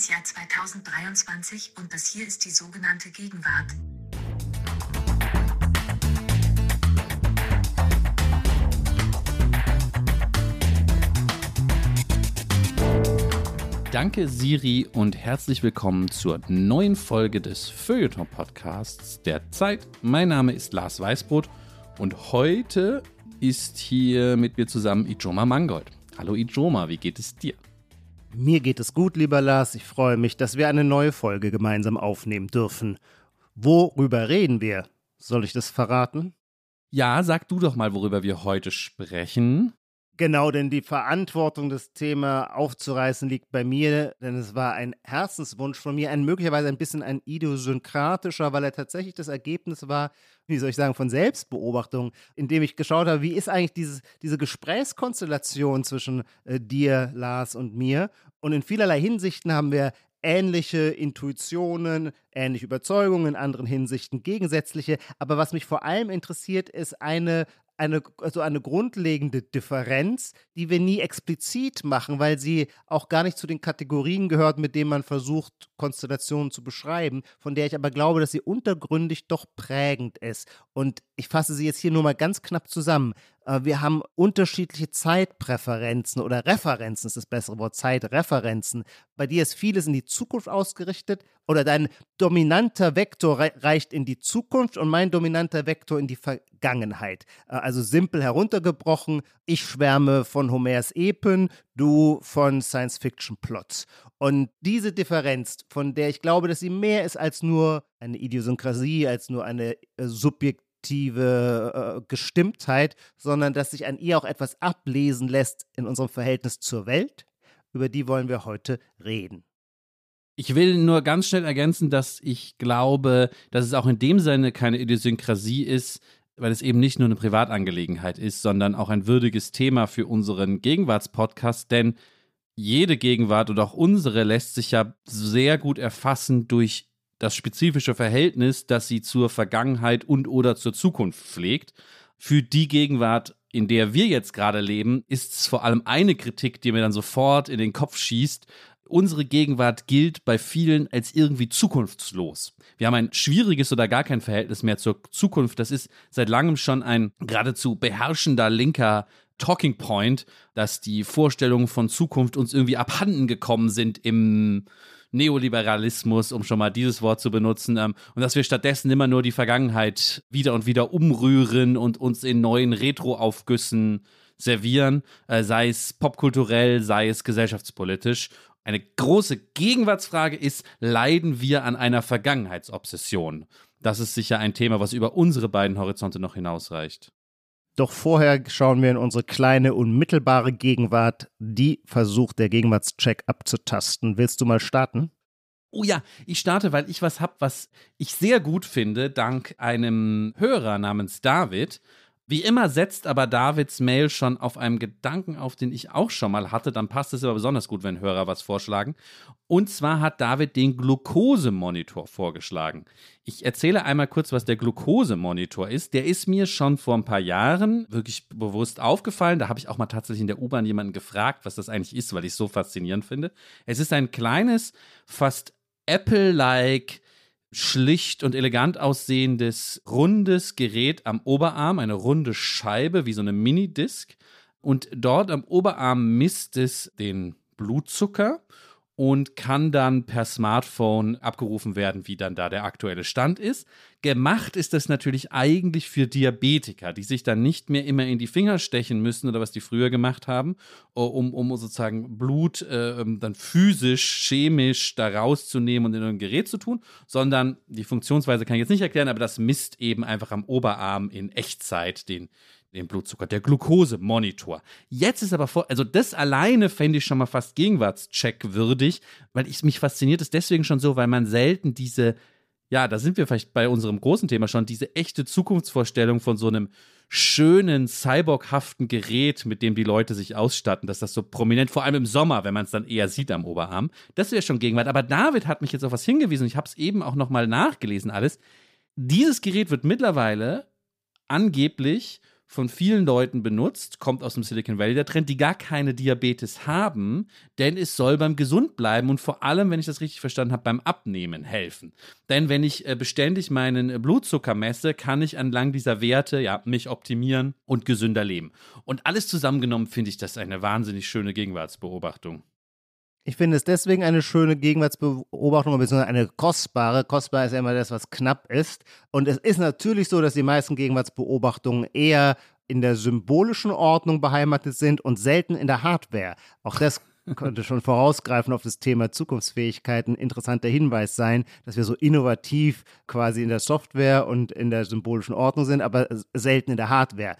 das Jahr 2023 und das hier ist die sogenannte Gegenwart. Danke Siri und herzlich willkommen zur neuen Folge des Feuilleton Podcasts der Zeit. Mein Name ist Lars Weißbrot und heute ist hier mit mir zusammen Ijoma Mangold. Hallo Ijoma, wie geht es dir? Mir geht es gut, lieber Lars. Ich freue mich, dass wir eine neue Folge gemeinsam aufnehmen dürfen. Worüber reden wir? Soll ich das verraten? Ja, sag du doch mal, worüber wir heute sprechen. Genau, denn die Verantwortung, das Thema aufzureißen, liegt bei mir, denn es war ein Herzenswunsch von mir, ein möglicherweise ein bisschen ein idiosynkratischer, weil er tatsächlich das Ergebnis war, wie soll ich sagen, von Selbstbeobachtung, indem ich geschaut habe, wie ist eigentlich dieses, diese Gesprächskonstellation zwischen äh, dir, Lars und mir. Und in vielerlei Hinsichten haben wir ähnliche Intuitionen, ähnliche Überzeugungen, in anderen Hinsichten gegensätzliche. Aber was mich vor allem interessiert, ist eine eine, also eine grundlegende Differenz, die wir nie explizit machen, weil sie auch gar nicht zu den Kategorien gehört, mit denen man versucht, Konstellationen zu beschreiben, von der ich aber glaube, dass sie untergründig doch prägend ist. Und ich fasse sie jetzt hier nur mal ganz knapp zusammen. Äh, wir haben unterschiedliche Zeitpräferenzen oder Referenzen ist das bessere Wort, Zeitreferenzen. Bei dir ist vieles in die Zukunft ausgerichtet oder dein dominanter Vektor reicht in die Zukunft und mein dominanter Vektor in die Vergangenheit. Äh, also simpel heruntergebrochen, ich schwärme von Homers Epen, du von Science-Fiction-Plots. Und diese Differenz, von der ich glaube, dass sie mehr ist als nur eine Idiosynkrasie, als nur eine äh, subjektive äh, Gestimmtheit, sondern dass sich an ihr auch etwas ablesen lässt in unserem Verhältnis zur Welt. Über die wollen wir heute reden. Ich will nur ganz schnell ergänzen, dass ich glaube, dass es auch in dem Sinne keine Idiosynkrasie ist, weil es eben nicht nur eine Privatangelegenheit ist, sondern auch ein würdiges Thema für unseren Gegenwartspodcast, denn jede Gegenwart und auch unsere lässt sich ja sehr gut erfassen durch das spezifische Verhältnis, das sie zur Vergangenheit und oder zur Zukunft pflegt. Für die Gegenwart, in der wir jetzt gerade leben, ist es vor allem eine Kritik, die mir dann sofort in den Kopf schießt. Unsere Gegenwart gilt bei vielen als irgendwie zukunftslos. Wir haben ein schwieriges oder gar kein Verhältnis mehr zur Zukunft. Das ist seit langem schon ein geradezu beherrschender linker Talking Point, dass die Vorstellungen von Zukunft uns irgendwie abhanden gekommen sind im Neoliberalismus, um schon mal dieses Wort zu benutzen, ähm, und dass wir stattdessen immer nur die Vergangenheit wieder und wieder umrühren und uns in neuen Retro-Aufgüssen servieren, äh, sei es popkulturell, sei es gesellschaftspolitisch. Eine große Gegenwartsfrage ist, leiden wir an einer Vergangenheitsobsession? Das ist sicher ein Thema, was über unsere beiden Horizonte noch hinausreicht. Doch vorher schauen wir in unsere kleine unmittelbare Gegenwart, die versucht der Gegenwartscheck abzutasten. Willst du mal starten? Oh ja, ich starte, weil ich was habe, was ich sehr gut finde, dank einem Hörer namens David. Wie immer setzt aber Davids Mail schon auf einem Gedanken auf, den ich auch schon mal hatte. Dann passt es aber besonders gut, wenn Hörer was vorschlagen. Und zwar hat David den Glukosemonitor vorgeschlagen. Ich erzähle einmal kurz, was der Glukosemonitor ist. Der ist mir schon vor ein paar Jahren wirklich bewusst aufgefallen. Da habe ich auch mal tatsächlich in der U-Bahn jemanden gefragt, was das eigentlich ist, weil ich es so faszinierend finde. Es ist ein kleines, fast Apple-like schlicht und elegant aussehendes, rundes Gerät am Oberarm, eine runde Scheibe wie so eine Minidisc. Und dort am Oberarm misst es den Blutzucker und kann dann per Smartphone abgerufen werden, wie dann da der aktuelle Stand ist. Gemacht ist das natürlich eigentlich für Diabetiker, die sich dann nicht mehr immer in die Finger stechen müssen oder was die früher gemacht haben, um, um sozusagen Blut äh, dann physisch, chemisch da rauszunehmen und in ein Gerät zu tun, sondern die Funktionsweise kann ich jetzt nicht erklären, aber das misst eben einfach am Oberarm in Echtzeit den, den Blutzucker, der Glukosemonitor. Jetzt ist aber vor, also das alleine fände ich schon mal fast Gegenwartscheck würdig, weil ich mich fasziniert ist deswegen schon so, weil man selten diese, ja, da sind wir vielleicht bei unserem großen Thema schon, diese echte Zukunftsvorstellung von so einem schönen, cyborghaften Gerät, mit dem die Leute sich ausstatten, dass das so prominent, vor allem im Sommer, wenn man es dann eher sieht am Oberarm, das wäre schon Gegenwart. Aber David hat mich jetzt auf was hingewiesen, ich habe es eben auch nochmal nachgelesen alles. Dieses Gerät wird mittlerweile angeblich von vielen Leuten benutzt, kommt aus dem Silicon Valley der Trend, die gar keine Diabetes haben, denn es soll beim gesund bleiben und vor allem, wenn ich das richtig verstanden habe, beim Abnehmen helfen. Denn wenn ich äh, beständig meinen Blutzucker messe, kann ich entlang dieser Werte ja mich optimieren und gesünder leben. Und alles zusammengenommen finde ich das eine wahnsinnig schöne Gegenwartsbeobachtung. Ich finde es deswegen eine schöne Gegenwartsbeobachtung, beziehungsweise eine kostbare. Kostbar ist ja immer das, was knapp ist. Und es ist natürlich so, dass die meisten Gegenwartsbeobachtungen eher in der symbolischen Ordnung beheimatet sind und selten in der Hardware. Auch das könnte schon vorausgreifen auf das Thema Zukunftsfähigkeit ein interessanter Hinweis sein, dass wir so innovativ quasi in der Software und in der symbolischen Ordnung sind, aber selten in der Hardware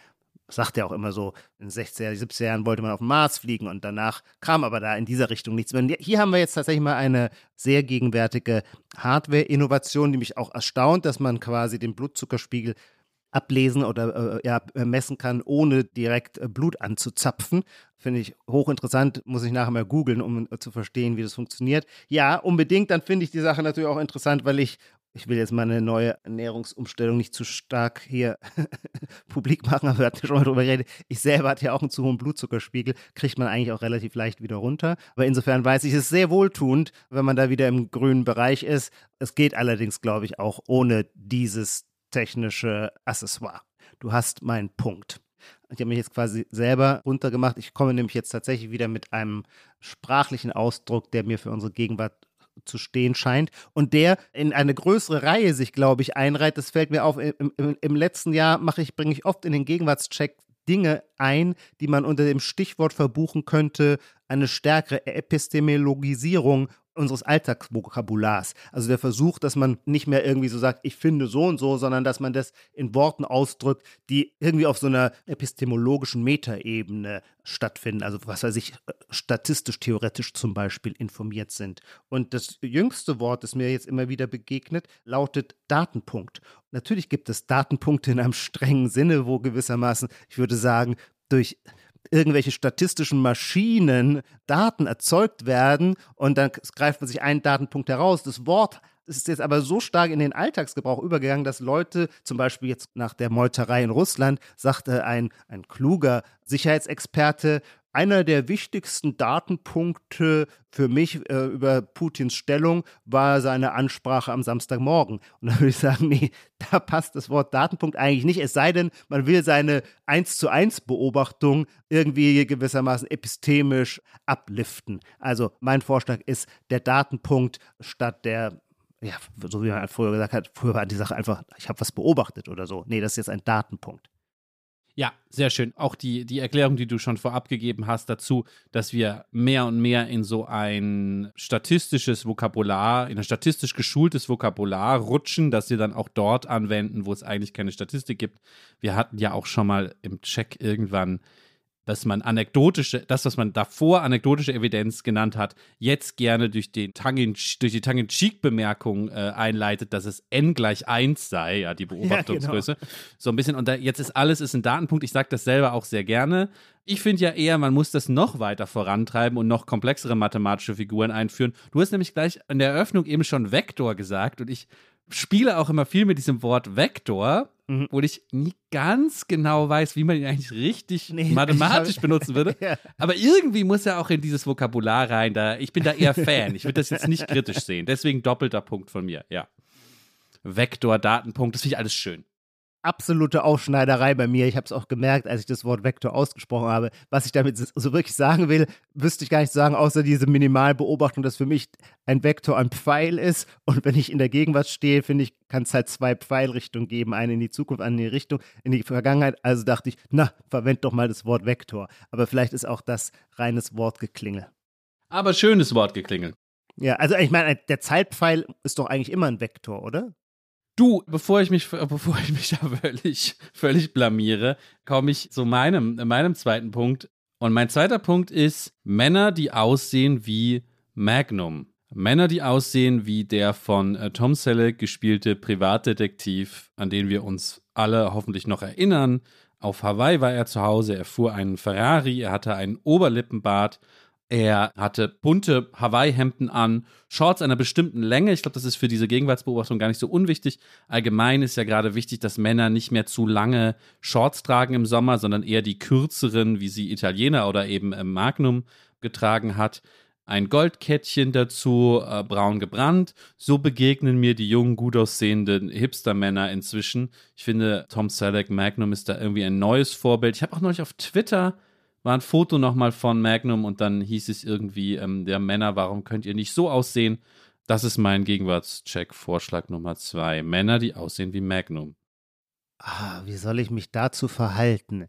sagt er auch immer so, in den 60er, 70er Jahren wollte man auf den Mars fliegen und danach kam aber da in dieser Richtung nichts mehr. Hier haben wir jetzt tatsächlich mal eine sehr gegenwärtige Hardware-Innovation, die mich auch erstaunt, dass man quasi den Blutzuckerspiegel ablesen oder äh, ja, messen kann, ohne direkt äh, Blut anzuzapfen. Finde ich hochinteressant, muss ich nachher mal googeln, um äh, zu verstehen, wie das funktioniert. Ja, unbedingt, dann finde ich die Sache natürlich auch interessant, weil ich ich will jetzt mal eine neue Ernährungsumstellung nicht zu stark hier publik machen, aber wir hatten schon mal drüber geredet. Ich selber hatte ja auch einen zu hohen Blutzuckerspiegel, kriegt man eigentlich auch relativ leicht wieder runter. Aber insofern weiß ich, es ist sehr wohltuend, wenn man da wieder im grünen Bereich ist. Es geht allerdings, glaube ich, auch ohne dieses technische Accessoire. Du hast meinen Punkt. Ich habe mich jetzt quasi selber runtergemacht. Ich komme nämlich jetzt tatsächlich wieder mit einem sprachlichen Ausdruck, der mir für unsere Gegenwart zu stehen scheint und der in eine größere Reihe sich, glaube ich, einreiht. Das fällt mir auf. Im, im, im letzten Jahr mache ich, bringe ich oft in den Gegenwartscheck Dinge ein, die man unter dem Stichwort verbuchen könnte, eine stärkere Epistemologisierung unseres Alltagsvokabulars. Also der Versuch, dass man nicht mehr irgendwie so sagt, ich finde so und so, sondern dass man das in Worten ausdrückt, die irgendwie auf so einer epistemologischen Metaebene stattfinden. Also was weiß ich, statistisch, theoretisch zum Beispiel informiert sind. Und das jüngste Wort, das mir jetzt immer wieder begegnet, lautet Datenpunkt. Natürlich gibt es Datenpunkte in einem strengen Sinne, wo gewissermaßen, ich würde sagen, durch irgendwelche statistischen Maschinen Daten erzeugt werden und dann greift man sich einen Datenpunkt heraus. Das Wort ist jetzt aber so stark in den Alltagsgebrauch übergegangen, dass Leute, zum Beispiel jetzt nach der Meuterei in Russland, sagte ein, ein kluger Sicherheitsexperte, einer der wichtigsten Datenpunkte für mich äh, über Putins Stellung war seine Ansprache am Samstagmorgen. Und da würde ich sagen, nee, da passt das Wort Datenpunkt eigentlich nicht, es sei denn, man will seine 1 zu 1 Beobachtung irgendwie gewissermaßen epistemisch abliften. Also mein Vorschlag ist der Datenpunkt statt der ja, so wie man früher gesagt hat, früher war die Sache einfach, ich habe was beobachtet oder so. Nee, das ist jetzt ein Datenpunkt. Ja, sehr schön. Auch die, die Erklärung, die du schon vorab gegeben hast dazu, dass wir mehr und mehr in so ein statistisches Vokabular, in ein statistisch geschultes Vokabular rutschen, dass wir dann auch dort anwenden, wo es eigentlich keine Statistik gibt. Wir hatten ja auch schon mal im Check irgendwann dass man anekdotische, das, was man davor anekdotische Evidenz genannt hat, jetzt gerne durch, den Tangin, durch die Tongue-in-Cheek-Bemerkung äh, einleitet, dass es n gleich 1 sei, ja, die Beobachtungsgröße. Ja, genau. So ein bisschen, und da, jetzt ist alles ist ein Datenpunkt. Ich sage das selber auch sehr gerne. Ich finde ja eher, man muss das noch weiter vorantreiben und noch komplexere mathematische Figuren einführen. Du hast nämlich gleich in der Eröffnung eben schon Vektor gesagt und ich spiele auch immer viel mit diesem Wort Vektor, mhm. wo ich nie ganz genau weiß, wie man ihn eigentlich richtig nee, mathematisch hab, benutzen würde. ja. Aber irgendwie muss er auch in dieses Vokabular rein. Da, ich bin da eher Fan. Ich würde das jetzt nicht kritisch sehen. Deswegen doppelter Punkt von mir, ja. Vektor, Datenpunkt, das finde ich alles schön absolute Aufschneiderei bei mir. Ich habe es auch gemerkt, als ich das Wort Vektor ausgesprochen habe. Was ich damit so wirklich sagen will, wüsste ich gar nicht sagen, außer diese Minimalbeobachtung, dass für mich ein Vektor ein Pfeil ist. Und wenn ich in der Gegenwart stehe, finde ich, kann es halt zwei Pfeilrichtungen geben. Eine in die Zukunft, eine in die Richtung, in die Vergangenheit. Also dachte ich, na, verwend doch mal das Wort Vektor. Aber vielleicht ist auch das reines Wortgeklingel. Aber schönes Wortgeklingel. Ja, also ich meine, der Zeitpfeil ist doch eigentlich immer ein Vektor, oder? Du, bevor ich mich, bevor ich mich da völlig, völlig blamiere, komme ich zu meinem, meinem zweiten Punkt. Und mein zweiter Punkt ist Männer, die aussehen wie Magnum. Männer, die aussehen wie der von äh, Tom Selleck gespielte Privatdetektiv, an den wir uns alle hoffentlich noch erinnern. Auf Hawaii war er zu Hause, er fuhr einen Ferrari, er hatte einen Oberlippenbart Er hatte bunte Hawaii-Hemden an, Shorts einer bestimmten Länge. Ich glaube, das ist für diese Gegenwartsbeobachtung gar nicht so unwichtig. Allgemein ist ja gerade wichtig, dass Männer nicht mehr zu lange Shorts tragen im Sommer, sondern eher die kürzeren, wie sie Italiener oder eben Magnum getragen hat. Ein Goldkettchen dazu, äh, braun gebrannt. So begegnen mir die jungen, gut aussehenden Hipster-Männer inzwischen. Ich finde, Tom Selleck Magnum ist da irgendwie ein neues Vorbild. Ich habe auch neulich auf Twitter war ein Foto nochmal von Magnum und dann hieß es irgendwie, ähm, der Männer, warum könnt ihr nicht so aussehen? Das ist mein Gegenwartscheck-Vorschlag Nummer zwei. Männer, die aussehen wie Magnum. Ah, wie soll ich mich dazu verhalten?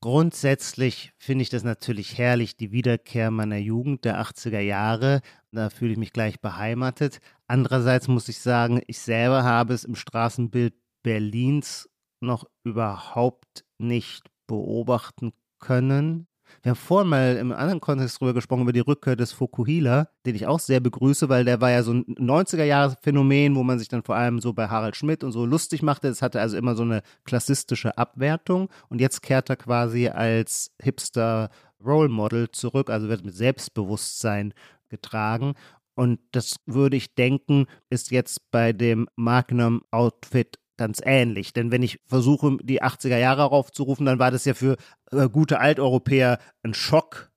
Grundsätzlich finde ich das natürlich herrlich, die Wiederkehr meiner Jugend der 80er Jahre. Da fühle ich mich gleich beheimatet. Andererseits muss ich sagen, ich selber habe es im Straßenbild Berlins noch überhaupt nicht beobachten können. Wir haben vorhin mal im anderen Kontext drüber gesprochen, über die Rückkehr des Fukuhila, den ich auch sehr begrüße, weil der war ja so ein 90er-Jahres-Phänomen, wo man sich dann vor allem so bei Harald Schmidt und so lustig machte. Das hatte also immer so eine klassistische Abwertung. Und jetzt kehrt er quasi als Hipster Role Model zurück, also wird mit Selbstbewusstsein getragen. Und das würde ich denken, ist jetzt bei dem Magnum Outfit ganz ähnlich. Denn wenn ich versuche, die 80er Jahre aufzurufen, dann war das ja für äh, gute Alteuropäer ein Schock,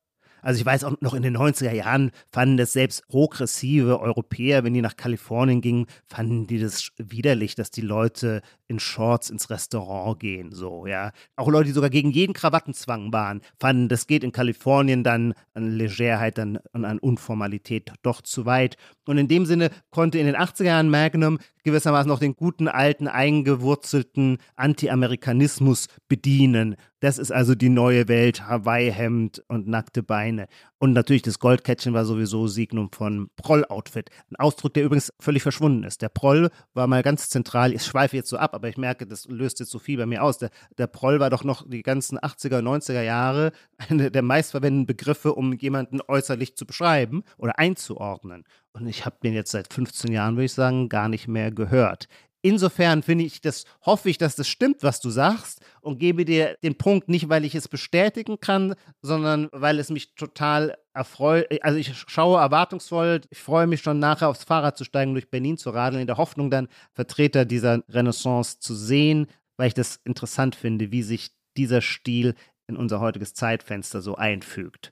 also ich weiß auch noch in den 90er Jahren fanden das selbst progressive Europäer, wenn die nach Kalifornien gingen, fanden die das widerlich, dass die Leute in Shorts ins Restaurant gehen, so, ja. Auch Leute, die sogar gegen jeden Krawattenzwang waren, fanden, das geht in Kalifornien dann an Legerheit dann und an Unformalität doch zu weit. Und in dem Sinne konnte in den 80er Jahren Magnum gewissermaßen noch den guten alten eingewurzelten Anti-Amerikanismus bedienen. Das ist also die neue Welt, Hawaii-Hemd und nackte Beine. Und natürlich das Goldkettchen war sowieso Signum von Proll-Outfit. Ein Ausdruck, der übrigens völlig verschwunden ist. Der Proll war mal ganz zentral. Ich schweife jetzt so ab, aber ich merke, das löst jetzt so viel bei mir aus. Der, der Proll war doch noch die ganzen 80er, 90er Jahre eine der meistverwendeten Begriffe, um jemanden äußerlich zu beschreiben oder einzuordnen. Und ich habe den jetzt seit 15 Jahren, würde ich sagen, gar nicht mehr gehört. Insofern finde ich das, hoffe ich, dass das stimmt, was du sagst und gebe dir den Punkt nicht, weil ich es bestätigen kann, sondern weil es mich total erfreut. Also ich schaue erwartungsvoll, ich freue mich schon nachher aufs Fahrrad zu steigen, durch Berlin zu radeln, in der Hoffnung dann Vertreter dieser Renaissance zu sehen, weil ich das interessant finde, wie sich dieser Stil in unser heutiges Zeitfenster so einfügt.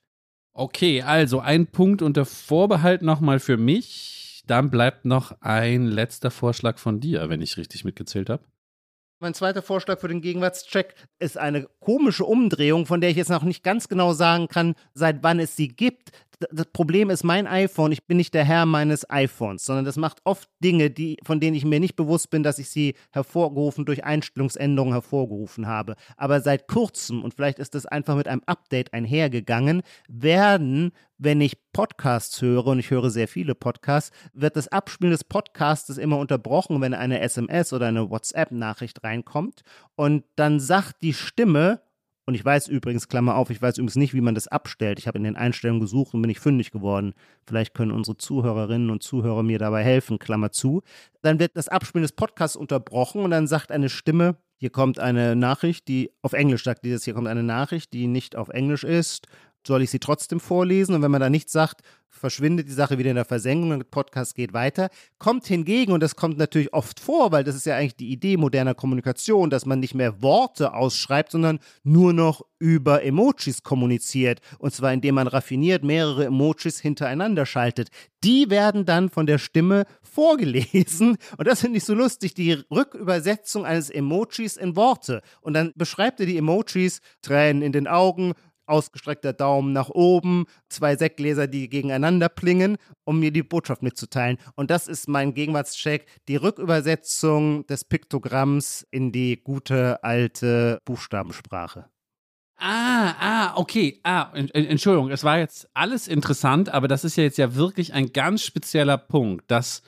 Okay, also ein Punkt unter Vorbehalt nochmal für mich dann bleibt noch ein letzter Vorschlag von dir, wenn ich richtig mitgezählt habe. Mein zweiter Vorschlag für den Gegenwartscheck ist eine komische Umdrehung, von der ich jetzt noch nicht ganz genau sagen kann, seit wann es sie gibt das Problem ist mein iPhone, ich bin nicht der Herr meines iPhones, sondern das macht oft Dinge, die, von denen ich mir nicht bewusst bin, dass ich sie hervorgerufen durch Einstellungsänderungen hervorgerufen habe. Aber seit kurzem, und vielleicht ist das einfach mit einem Update einhergegangen, werden wenn ich Podcasts höre, und ich höre sehr viele Podcasts, wird das Abspielen des Podcasts immer unterbrochen, wenn eine SMS oder eine WhatsApp-Nachricht reinkommt. Und dann sagt die Stimme, und ich weiß übrigens, Klammer auf, ich weiß übrigens nicht, wie man das abstellt. Ich habe in den Einstellungen gesucht und bin nicht fündig geworden. Vielleicht können unsere Zuhörerinnen und Zuhörer mir dabei helfen, Klammer zu. Dann wird das Abspielen des Podcasts unterbrochen und dann sagt eine Stimme, hier kommt eine Nachricht, die auf Englisch sagt, dieses hier kommt eine Nachricht, die nicht auf Englisch ist. Soll ich sie trotzdem vorlesen? Und wenn man da nichts sagt, verschwindet die Sache wieder in der Versenkung und der Podcast geht weiter. Kommt hingegen, und das kommt natürlich oft vor, weil das ist ja eigentlich die Idee moderner Kommunikation, dass man nicht mehr Worte ausschreibt, sondern nur noch über Emojis kommuniziert. Und zwar indem man raffiniert mehrere Emojis hintereinander schaltet. Die werden dann von der Stimme vorgelesen. Und das finde ich so lustig, die Rückübersetzung eines Emojis in Worte. Und dann beschreibt er die Emojis, Tränen in den Augen, ausgestreckter Daumen nach oben, zwei Sektgläser, die gegeneinander plingen, um mir die Botschaft mitzuteilen. Und das ist mein Gegenwartscheck, die Rückübersetzung des Piktogramms in die gute alte Buchstabensprache. Ah, ah, okay. Ah, Entschuldigung, es war jetzt alles interessant, aber das ist ja jetzt ja wirklich ein ganz spezieller Punkt, dass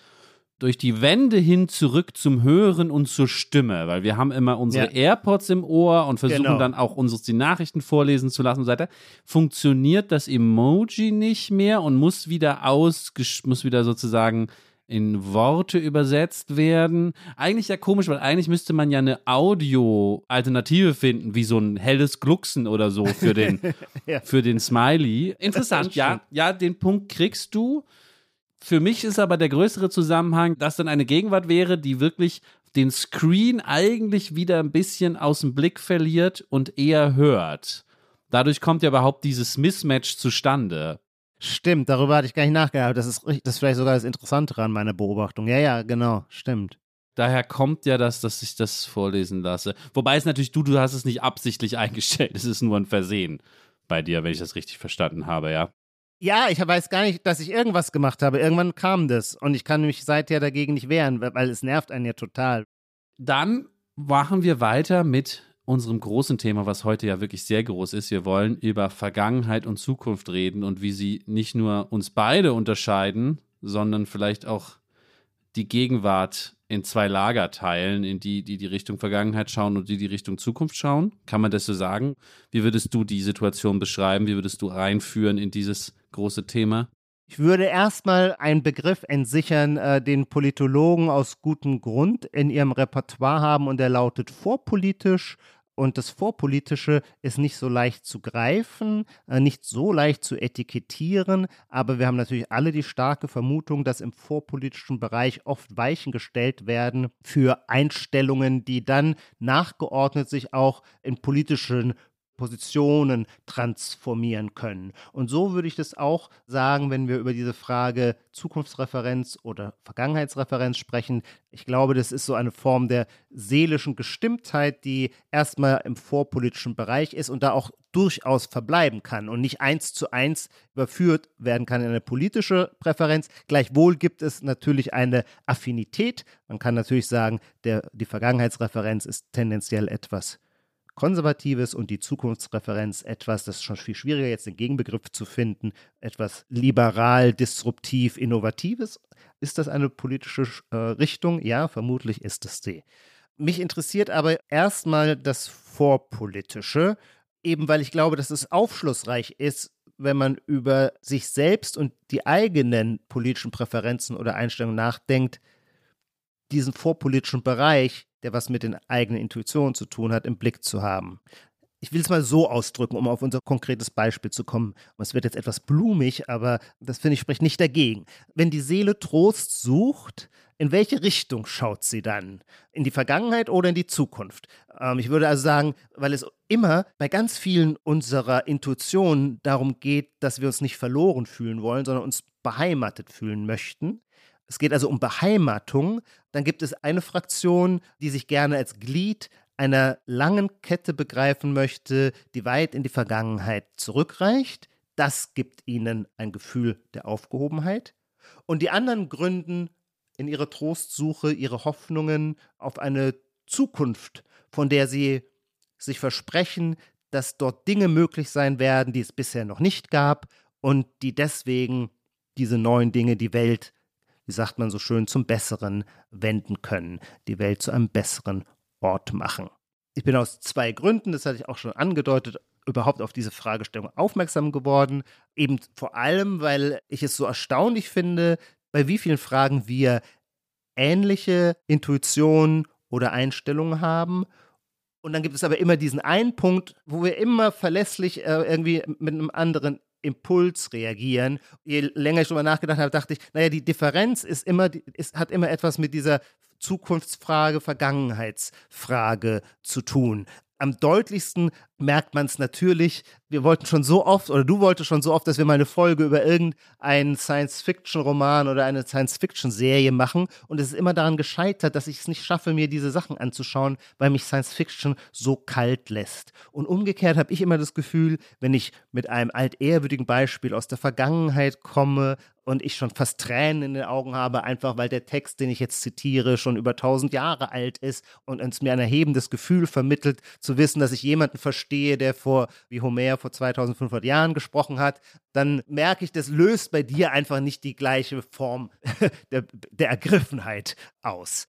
durch die Wände hin zurück zum Hören und zur Stimme, weil wir haben immer unsere ja. AirPods im Ohr und versuchen genau. dann auch uns die Nachrichten vorlesen zu lassen und so weiter. Funktioniert das Emoji nicht mehr und muss wieder aus, muss wieder sozusagen in Worte übersetzt werden. Eigentlich ja komisch, weil eigentlich müsste man ja eine Audio-Alternative finden, wie so ein helles Glucksen oder so für den, ja. für den Smiley. Interessant, ja. Ja, den Punkt kriegst du. Für mich ist aber der größere Zusammenhang, dass dann eine Gegenwart wäre, die wirklich den Screen eigentlich wieder ein bisschen aus dem Blick verliert und eher hört. Dadurch kommt ja überhaupt dieses Mismatch zustande. Stimmt, darüber hatte ich gar nicht nachgedacht. Das ist, das ist vielleicht sogar das Interessantere an meiner Beobachtung. Ja, ja, genau, stimmt. Daher kommt ja das, dass ich das vorlesen lasse. Wobei es natürlich, du, du hast es nicht absichtlich eingestellt. Es ist nur ein Versehen bei dir, wenn ich das richtig verstanden habe, ja. Ja, ich weiß gar nicht, dass ich irgendwas gemacht habe. Irgendwann kam das und ich kann mich seither dagegen nicht wehren, weil es nervt einen ja total. Dann machen wir weiter mit unserem großen Thema, was heute ja wirklich sehr groß ist. Wir wollen über Vergangenheit und Zukunft reden und wie sie nicht nur uns beide unterscheiden, sondern vielleicht auch die Gegenwart in zwei Lager teilen, in die, die die Richtung Vergangenheit schauen und die die Richtung Zukunft schauen. Kann man das so sagen? Wie würdest du die Situation beschreiben? Wie würdest du reinführen in dieses große Thema? Ich würde erstmal einen Begriff entsichern, äh, den Politologen aus gutem Grund in ihrem Repertoire haben und der lautet vorpolitisch und das Vorpolitische ist nicht so leicht zu greifen, äh, nicht so leicht zu etikettieren, aber wir haben natürlich alle die starke Vermutung, dass im vorpolitischen Bereich oft Weichen gestellt werden für Einstellungen, die dann nachgeordnet sich auch in politischen Positionen transformieren können. Und so würde ich das auch sagen, wenn wir über diese Frage Zukunftsreferenz oder Vergangenheitsreferenz sprechen. Ich glaube, das ist so eine Form der seelischen Gestimmtheit, die erstmal im vorpolitischen Bereich ist und da auch durchaus verbleiben kann und nicht eins zu eins überführt werden kann in eine politische Präferenz. Gleichwohl gibt es natürlich eine Affinität. Man kann natürlich sagen, der, die Vergangenheitsreferenz ist tendenziell etwas Konservatives und die Zukunftsreferenz etwas, das ist schon viel schwieriger, jetzt den Gegenbegriff zu finden, etwas liberal, disruptiv, innovatives. Ist das eine politische äh, Richtung? Ja, vermutlich ist es sie. Mich interessiert aber erstmal das Vorpolitische, eben weil ich glaube, dass es aufschlussreich ist, wenn man über sich selbst und die eigenen politischen Präferenzen oder Einstellungen nachdenkt, diesen vorpolitischen Bereich der was mit den eigenen Intuitionen zu tun hat, im Blick zu haben. Ich will es mal so ausdrücken, um auf unser konkretes Beispiel zu kommen. Es wird jetzt etwas blumig, aber das finde ich spricht nicht dagegen. Wenn die Seele Trost sucht, in welche Richtung schaut sie dann? In die Vergangenheit oder in die Zukunft? Ähm, ich würde also sagen, weil es immer bei ganz vielen unserer Intuitionen darum geht, dass wir uns nicht verloren fühlen wollen, sondern uns beheimatet fühlen möchten, es geht also um Beheimatung. Dann gibt es eine Fraktion, die sich gerne als Glied einer langen Kette begreifen möchte, die weit in die Vergangenheit zurückreicht. Das gibt ihnen ein Gefühl der Aufgehobenheit. Und die anderen gründen in ihrer Trostsuche ihre Hoffnungen auf eine Zukunft, von der sie sich versprechen, dass dort Dinge möglich sein werden, die es bisher noch nicht gab und die deswegen diese neuen Dinge die Welt wie sagt man so schön, zum Besseren wenden können, die Welt zu einem besseren Ort machen. Ich bin aus zwei Gründen, das hatte ich auch schon angedeutet, überhaupt auf diese Fragestellung aufmerksam geworden. Eben vor allem, weil ich es so erstaunlich finde, bei wie vielen Fragen wir ähnliche Intuitionen oder Einstellungen haben. Und dann gibt es aber immer diesen einen Punkt, wo wir immer verlässlich äh, irgendwie mit einem anderen Impuls reagieren. Je länger ich darüber nachgedacht habe, dachte ich, naja, die Differenz ist immer, ist, hat immer etwas mit dieser Zukunftsfrage, Vergangenheitsfrage zu tun. Am deutlichsten merkt man es natürlich, wir wollten schon so oft, oder du wolltest schon so oft, dass wir mal eine Folge über irgendeinen Science-Fiction-Roman oder eine Science-Fiction-Serie machen. Und es ist immer daran gescheitert, dass ich es nicht schaffe, mir diese Sachen anzuschauen, weil mich Science-Fiction so kalt lässt. Und umgekehrt habe ich immer das Gefühl, wenn ich mit einem altehrwürdigen Beispiel aus der Vergangenheit komme und ich schon fast Tränen in den Augen habe, einfach weil der Text, den ich jetzt zitiere, schon über tausend Jahre alt ist und uns mir ein erhebendes Gefühl vermittelt, zu wissen, dass ich jemanden verstehe, der vor, wie Homer vor 2500 Jahren gesprochen hat, dann merke ich, das löst bei dir einfach nicht die gleiche Form der, der Ergriffenheit aus.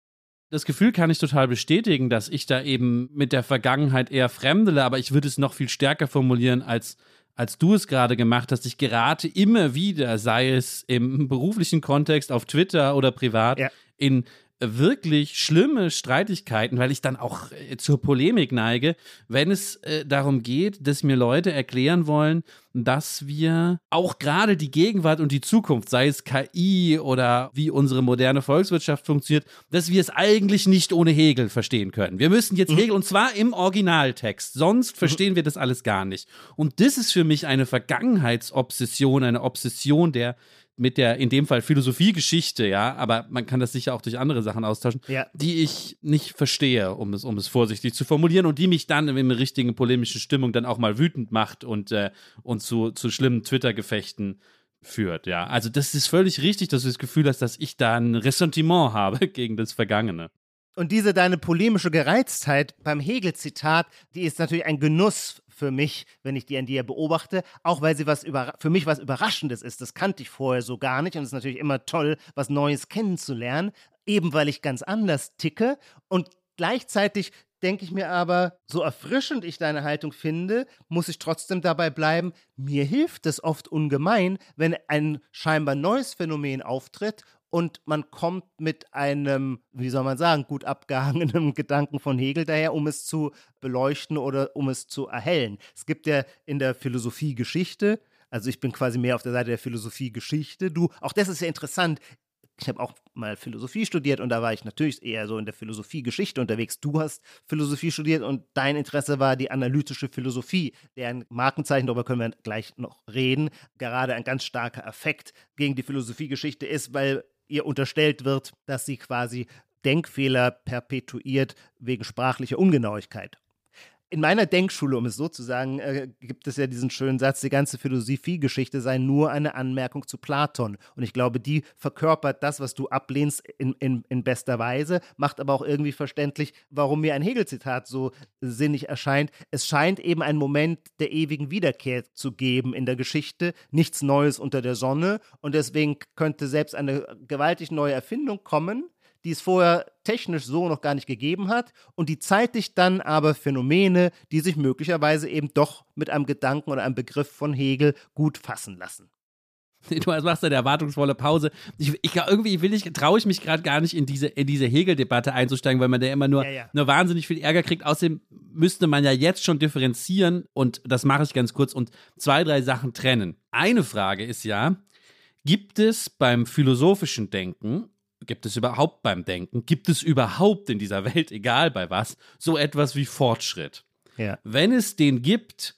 Das Gefühl kann ich total bestätigen, dass ich da eben mit der Vergangenheit eher fremdele, aber ich würde es noch viel stärker formulieren als als du es gerade gemacht hast. Ich gerate immer wieder, sei es im beruflichen Kontext, auf Twitter oder privat, Ja. in wirklich schlimme Streitigkeiten, weil ich dann auch äh, zur Polemik neige, wenn es äh, darum geht, dass mir Leute erklären wollen, dass wir auch gerade die Gegenwart und die Zukunft, sei es KI oder wie unsere moderne Volkswirtschaft funktioniert, dass wir es eigentlich nicht ohne Hegel verstehen können. Wir müssen jetzt Hegel und zwar im Originaltext, sonst verstehen wir das alles gar nicht. Und das ist für mich eine Vergangenheitsobsession, eine Obsession der mit der, in dem Fall Philosophiegeschichte, ja, aber man kann das sicher auch durch andere Sachen austauschen, Ja. die ich nicht verstehe, um es, um es vorsichtig zu formulieren und die mich dann in der richtigen polemischen Stimmung dann auch mal wütend macht und, äh, und zu, zu schlimmen Twitter-Gefechten führt, ja. Also das ist völlig richtig, dass du das Gefühl hast, dass ich da ein Ressentiment habe gegen das Vergangene. Und diese deine polemische Gereiztheit beim Hegel-Zitat, die ist natürlich ein Genuss für mich, wenn ich die an dir beobachte, auch weil sie was über, für mich was Überraschendes ist. Das kannte ich vorher so gar nicht und es ist natürlich immer toll, was Neues kennenzulernen, eben weil ich ganz anders ticke und gleichzeitig denke ich mir aber, so erfrischend ich deine Haltung finde, muss ich trotzdem dabei bleiben, mir hilft es oft ungemein, wenn ein scheinbar neues Phänomen auftritt und man kommt mit einem, wie soll man sagen, gut abgehangenen Gedanken von Hegel daher, um es zu beleuchten oder um es zu erhellen. Es gibt ja in der Philosophie Geschichte, also ich bin quasi mehr auf der Seite der Philosophie Geschichte. Du, auch das ist ja interessant. Ich habe auch mal Philosophie studiert und da war ich natürlich eher so in der Philosophie-Geschichte unterwegs. Du hast Philosophie studiert und dein Interesse war die analytische Philosophie, deren Markenzeichen, darüber können wir gleich noch reden, gerade ein ganz starker Affekt gegen die Philosophie-Geschichte ist, weil ihr unterstellt wird, dass sie quasi Denkfehler perpetuiert wegen sprachlicher Ungenauigkeit. In meiner Denkschule, um es so zu sagen, äh, gibt es ja diesen schönen Satz, die ganze Philosophiegeschichte sei nur eine Anmerkung zu Platon. Und ich glaube, die verkörpert das, was du ablehnst, in, in, in bester Weise, macht aber auch irgendwie verständlich, warum mir ein Hegel-Zitat so sinnig erscheint. Es scheint eben einen Moment der ewigen Wiederkehr zu geben in der Geschichte, nichts Neues unter der Sonne. Und deswegen könnte selbst eine gewaltig neue Erfindung kommen, die es vorher technisch so noch gar nicht gegeben hat und die zeitlich dann aber Phänomene, die sich möglicherweise eben doch mit einem Gedanken oder einem Begriff von Hegel gut fassen lassen. Du machst eine erwartungsvolle Pause. Ich, ich irgendwie will ich, traue ich mich gerade gar nicht in diese, in diese Hegel-Debatte einzusteigen, weil man da immer nur, Ja, ja. nur wahnsinnig viel Ärger kriegt. Außerdem müsste man ja jetzt schon differenzieren und das mache ich ganz kurz und zwei, drei Sachen trennen. Eine Frage ist ja, gibt es beim philosophischen Denken Gibt es überhaupt beim Denken, gibt es überhaupt in dieser Welt, egal bei was, so etwas wie Fortschritt? Ja. Wenn es den gibt,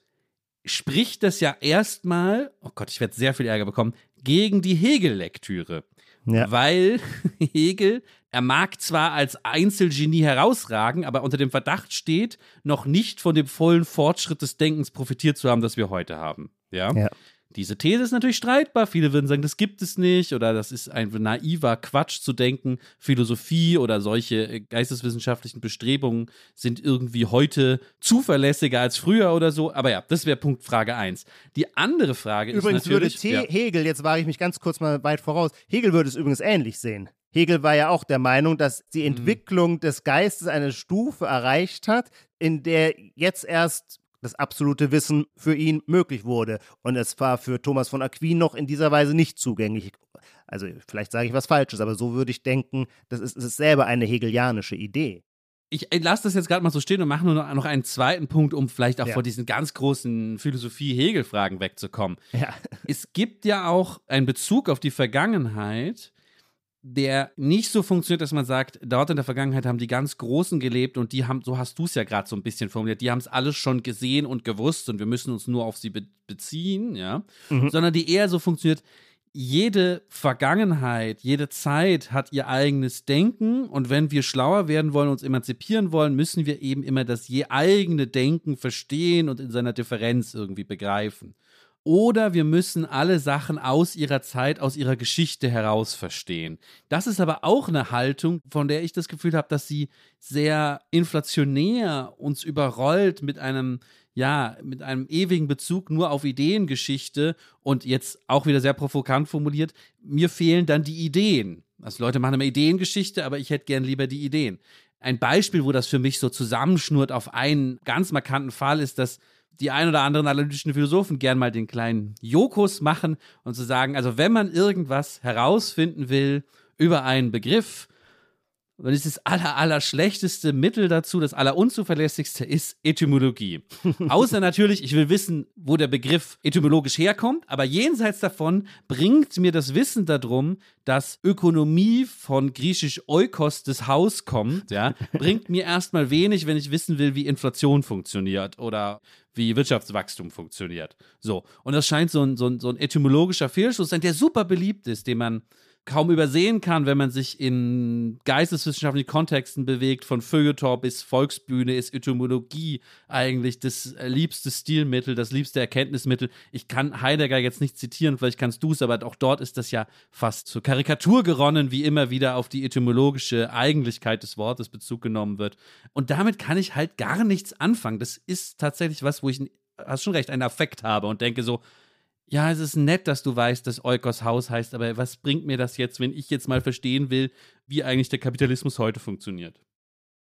spricht das ja erstmal, oh Gott, ich werde sehr viel Ärger bekommen, gegen die Hegel-Lektüre. Ja. Weil Hegel, er mag zwar als Einzelgenie herausragen, aber unter dem Verdacht steht, noch nicht von dem vollen Fortschritt des Denkens profitiert zu haben, das wir heute haben. Ja. Ja. Diese These ist natürlich streitbar. Viele würden sagen, das gibt es nicht oder das ist ein naiver Quatsch zu denken. Philosophie oder solche äh, geisteswissenschaftlichen Bestrebungen sind irgendwie heute zuverlässiger als früher oder so. Aber ja, das wäre Punkt Frage 1. Die andere Frage Übrigens ist würde natürlich. T ja. Hegel, jetzt wage ich mich ganz kurz mal weit voraus, Hegel würde es übrigens ähnlich sehen. Hegel war ja auch der Meinung, dass die Mhm. Entwicklung des Geistes eine Stufe erreicht hat, in der jetzt erst das absolute Wissen für ihn möglich wurde. Und es war für Thomas von Aquin noch in dieser Weise nicht zugänglich. Also vielleicht sage ich was Falsches, aber so würde ich denken, das ist, ist selber eine hegelianische Idee. ich lasse das jetzt gerade mal so stehen und mache nur noch, noch einen zweiten Punkt, um vielleicht auch Ja. vor diesen ganz großen Philosophie-Hegel-Fragen wegzukommen. Ja. Es gibt ja auch einen Bezug auf die Vergangenheit, der nicht so funktioniert, dass man sagt, dort in der Vergangenheit haben die ganz Großen gelebt und die haben, so hast du es ja gerade so ein bisschen formuliert, die haben es alles schon gesehen und gewusst und wir müssen uns nur auf sie be beziehen, ja, Mhm. sondern die eher so funktioniert, jede Vergangenheit, jede Zeit hat ihr eigenes Denken und wenn wir schlauer werden wollen, uns emanzipieren wollen, müssen wir eben immer das je eigene Denken verstehen und in seiner Differenz irgendwie begreifen. Oder wir müssen alle Sachen aus ihrer Zeit, aus ihrer Geschichte heraus verstehen. Das ist aber auch eine Haltung, von der ich das Gefühl habe, dass sie sehr inflationär uns überrollt mit einem, ja, mit einem ewigen Bezug nur auf Ideengeschichte und jetzt auch wieder sehr provokant formuliert, mir fehlen dann die Ideen. Also Leute machen immer Ideengeschichte, aber ich hätte gern lieber die Ideen. Ein Beispiel, wo das für mich so zusammenschnurrt auf einen ganz markanten Fall, ist, dass die ein oder anderen analytischen Philosophen gern mal den kleinen Jokus machen und zu sagen, also wenn man irgendwas herausfinden will über einen Begriff, das ist das aller, aller schlechteste Mittel dazu, das allerunzuverlässigste ist Etymologie. Außer natürlich, ich will wissen, wo der Begriff etymologisch herkommt, aber jenseits davon bringt mir das Wissen darum, dass Ökonomie von griechisch Oikos des Haus kommt, ja, bringt mir erstmal wenig, wenn ich wissen will, wie Inflation funktioniert oder wie Wirtschaftswachstum funktioniert. So. Und das scheint so ein, so ein, so ein etymologischer Fehlschluss sein, der super beliebt ist, den man kaum übersehen kann, wenn man sich in geisteswissenschaftlichen Kontexten bewegt, von Feuilleton bis Volksbühne, ist Etymologie eigentlich das liebste Stilmittel, das liebste Erkenntnismittel. Ich kann Heidegger jetzt nicht zitieren, vielleicht kannst du es, aber auch dort ist das ja fast zur Karikatur geronnen, wie immer wieder auf die etymologische Eigentlichkeit des Wortes Bezug genommen wird. Und damit kann ich halt gar nichts anfangen. Das ist tatsächlich was, wo ich, hast schon recht, einen Affekt habe und denke so, ja, es ist nett, dass du weißt, dass Eukos Haus heißt, aber was bringt mir das jetzt, wenn ich jetzt mal verstehen will, wie eigentlich der Kapitalismus heute funktioniert?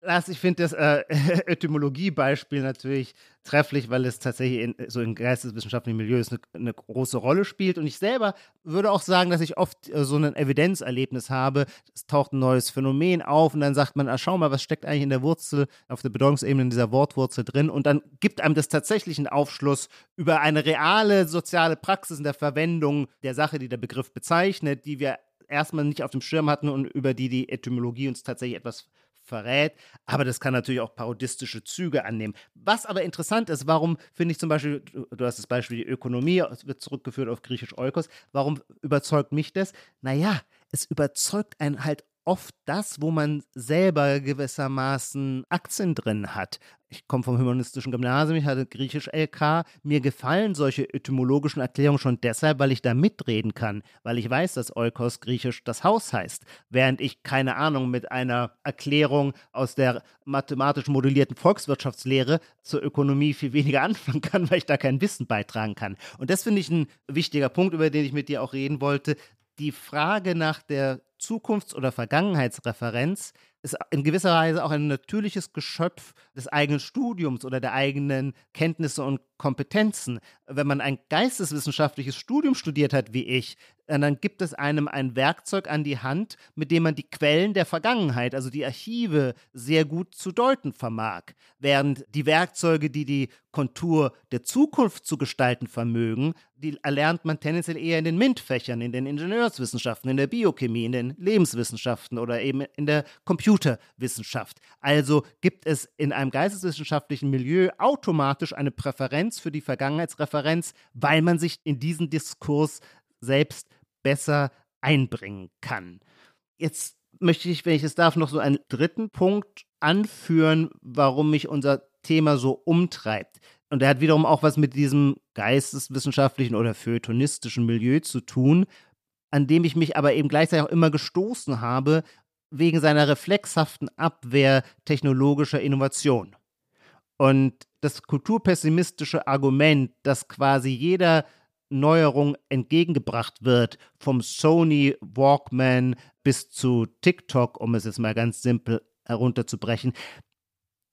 Lars, ich finde das äh, Etymologie-Beispiel natürlich trefflich, weil es tatsächlich in, so in geisteswissenschaftlichen Milieus eine, eine, große Rolle spielt. Und ich selber würde auch sagen, dass ich oft äh, so ein Evidenzerlebnis habe. Es taucht ein neues Phänomen auf und dann sagt man, ah, schau mal, was steckt eigentlich in der Wurzel, auf der Bedeutungsebene dieser Wortwurzel drin. Und dann gibt einem das tatsächlich einen Aufschluss über eine reale soziale Praxis in der Verwendung der Sache, die der Begriff bezeichnet, die wir erstmal nicht auf dem Schirm hatten und über die die Etymologie uns tatsächlich etwas verrät. Aber das kann natürlich auch parodistische Züge annehmen. Was aber interessant ist, warum finde ich zum Beispiel, du hast das Beispiel die Ökonomie, es wird zurückgeführt auf griechisch Eukos, warum überzeugt mich das? Naja, es überzeugt einen halt oft das, wo man selber gewissermaßen Aktien drin hat. Ich komme vom humanistischen Gymnasium, ich hatte Griechisch LK. Mir gefallen solche etymologischen Erklärungen schon deshalb, weil ich da mitreden kann, weil ich weiß, dass Eukos griechisch das Haus heißt, während ich keine Ahnung mit einer Erklärung aus der mathematisch modellierten Volkswirtschaftslehre zur Ökonomie viel weniger anfangen kann, weil ich da kein Wissen beitragen kann. Und das finde ich ein wichtiger Punkt, über den ich mit dir auch reden wollte. Die Frage nach der Zukunfts- oder Vergangenheitsreferenz ist in gewisser Weise auch ein natürliches Geschöpf des eigenen Studiums oder der eigenen Kenntnisse und Kompetenzen. Wenn man ein geisteswissenschaftliches Studium studiert hat wie ich, äh, dann gibt es einem ein Werkzeug an die Hand, mit dem man die Quellen der Vergangenheit, also die Archive, sehr gut zu deuten vermag. Während die Werkzeuge, die die Kontur der Zukunft zu gestalten vermögen, die erlernt man tendenziell eher in den MINT-Fächern, in den Ingenieurswissenschaften, in der Biochemie, in den Lebenswissenschaften oder eben in der Computerwissenschaft. Also gibt es in einem geisteswissenschaftlichen Milieu automatisch eine Präferenz für die Vergangenheitsreferenz, weil man sich in diesen Diskurs selbst besser einbringen kann. Jetzt möchte ich, wenn ich es darf, noch so einen dritten Punkt anführen, warum mich unser Thema so umtreibt. Und der hat wiederum auch was mit diesem geisteswissenschaftlichen oder feuilletonistischen Milieu zu tun, an dem ich mich aber eben gleichzeitig auch immer gestoßen habe, wegen seiner reflexhaften Abwehr technologischer Innovation. Und das kulturpessimistische Argument, dass quasi jeder Neuerung entgegengebracht wird, vom Sony Walkman bis zu TikTok, um es jetzt mal ganz simpel herunterzubrechen,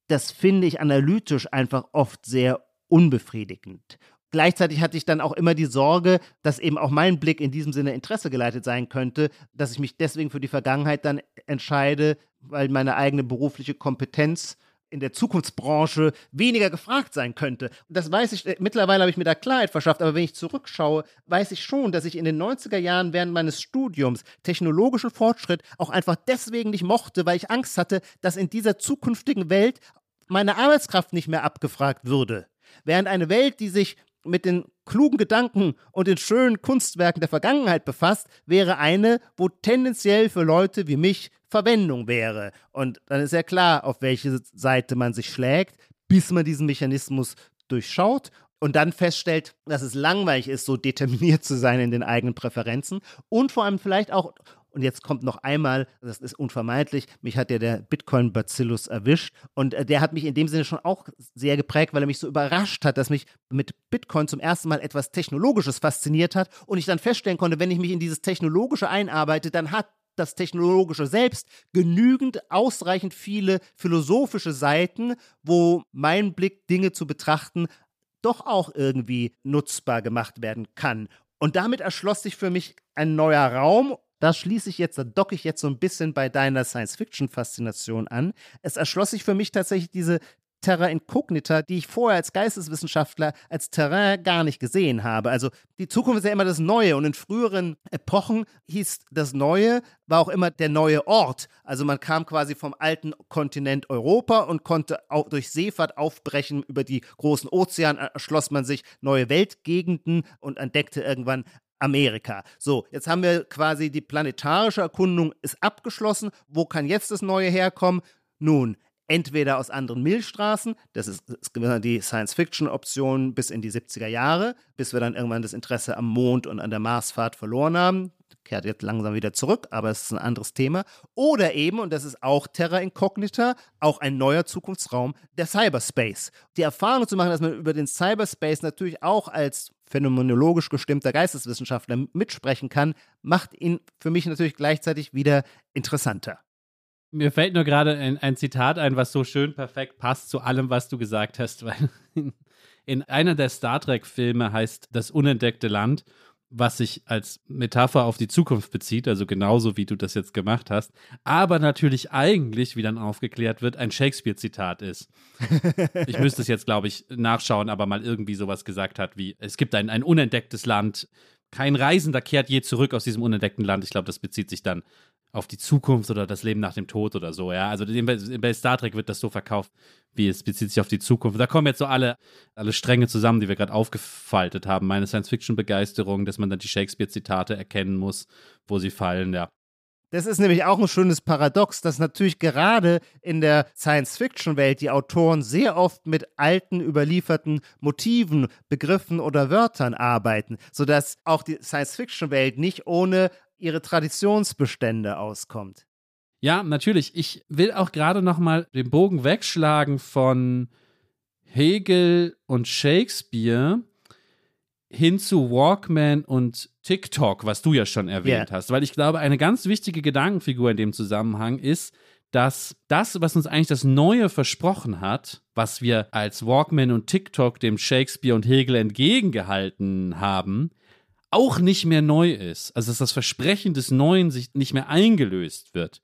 das finde ich analytisch einfach oft sehr unbefriedigend. Gleichzeitig hatte ich dann auch immer die Sorge, dass eben auch mein Blick in diesem Sinne Interesse geleitet sein könnte, dass ich mich deswegen für die Vergangenheit dann entscheide, weil meine eigene berufliche Kompetenz in der Zukunftsbranche weniger gefragt sein könnte. Das weiß ich, äh, mittlerweile habe ich mir da Klarheit verschafft, aber wenn ich zurückschaue, weiß ich schon, dass ich in den 90er Jahren während meines Studiums technologischen Fortschritt auch einfach deswegen nicht mochte, weil ich Angst hatte, dass in dieser zukünftigen Welt meine Arbeitskraft nicht mehr abgefragt würde. Während eine Welt, die sich mit den klugen Gedanken und den schönen Kunstwerken der Vergangenheit befasst, wäre eine, wo tendenziell für Leute wie mich Verwendung wäre. Und dann ist ja klar, auf welche Seite man sich schlägt, bis man diesen Mechanismus durchschaut und dann feststellt, dass es langweilig ist, so determiniert zu sein in den eigenen Präferenzen und vor allem vielleicht auch und jetzt kommt noch einmal, das ist unvermeidlich, mich hat ja der Bitcoin-Bacillus erwischt. Und äh, der hat mich in dem Sinne schon auch sehr geprägt, weil er mich so überrascht hat, dass mich mit Bitcoin zum ersten Mal etwas Technologisches fasziniert hat. Und ich dann feststellen konnte, wenn ich mich in dieses Technologische einarbeite, dann hat das Technologische selbst genügend, ausreichend viele philosophische Seiten, wo mein Blick, Dinge zu betrachten, doch auch irgendwie nutzbar gemacht werden kann. Und damit erschloss sich für mich ein neuer Raum. Da schließe ich jetzt, da docke ich jetzt so ein bisschen bei deiner Science-Fiction-Faszination an. Es erschloss sich für mich tatsächlich diese Terra Incognita, die ich vorher als Geisteswissenschaftler als Terrain gar nicht gesehen habe. Also die Zukunft ist ja immer das Neue und in früheren Epochen hieß das Neue, war auch immer der neue Ort. Also man kam quasi vom alten Kontinent Europa und konnte auch durch Seefahrt aufbrechen über die großen Ozeane, erschloss man sich neue Weltgegenden und entdeckte irgendwann Amerika. So, jetzt haben wir quasi die planetarische Erkundung ist abgeschlossen. Wo kann jetzt das Neue herkommen? Nun, entweder aus anderen Milchstraßen, das ist, die Science-Fiction-Option bis in die 70er Jahre, bis wir dann irgendwann das Interesse am Mond und an der Marsfahrt verloren haben. Kehrt jetzt langsam wieder zurück, aber es ist ein anderes Thema. Oder eben, und das ist auch Terra Incognita, auch ein neuer Zukunftsraum, der Cyberspace. Die Erfahrung zu machen, dass man über den Cyberspace natürlich auch als phänomenologisch gestimmter Geisteswissenschaftler mitsprechen kann, macht ihn für mich natürlich gleichzeitig wieder interessanter. Mir fällt nur gerade ein, ein, Zitat ein, was so schön perfekt passt zu allem, was du gesagt hast, weil in, in einer der Star Trek-Filme heißt Das unentdeckte Land, was sich als Metapher auf die Zukunft bezieht, also genauso wie du das jetzt gemacht hast, aber natürlich eigentlich, wie dann aufgeklärt wird, ein Shakespeare-Zitat ist. ich müsste es jetzt, glaube ich, nachschauen, aber mal irgendwie sowas gesagt hat wie, es gibt ein, ein unentdecktes Land, kein Reisender kehrt je zurück aus diesem unentdeckten Land. Ich glaube, das bezieht sich dann auf die Zukunft oder das Leben nach dem Tod oder so, ja. Also bei Star Trek wird das so verkauft, wie es bezieht sich auf die Zukunft. Da kommen jetzt so alle, alle Stränge zusammen, die wir gerade aufgefaltet haben. Meine Science-Fiction-Begeisterung, dass man dann die Shakespeare-Zitate erkennen muss, wo sie fallen, ja. Das ist nämlich auch ein schönes Paradox, dass natürlich gerade in der Science-Fiction-Welt die Autoren sehr oft mit alten, überlieferten Motiven, Begriffen oder Wörtern arbeiten, sodass auch die Science-Fiction-Welt nicht ohne ihre Traditionsbestände auskommt. Ja, natürlich. Ich will auch gerade noch mal den Bogen wegschlagen von Hegel und Shakespeare hin zu Walkman und TikTok, was du ja schon erwähnt yeah. hast, weil ich glaube, eine ganz wichtige Gedankenfigur in dem Zusammenhang ist, dass das, was uns eigentlich das Neue versprochen hat, was wir als Walkman und TikTok dem Shakespeare und Hegel entgegengehalten haben, auch nicht mehr neu ist. Also dass das Versprechen des Neuen sich nicht mehr eingelöst wird.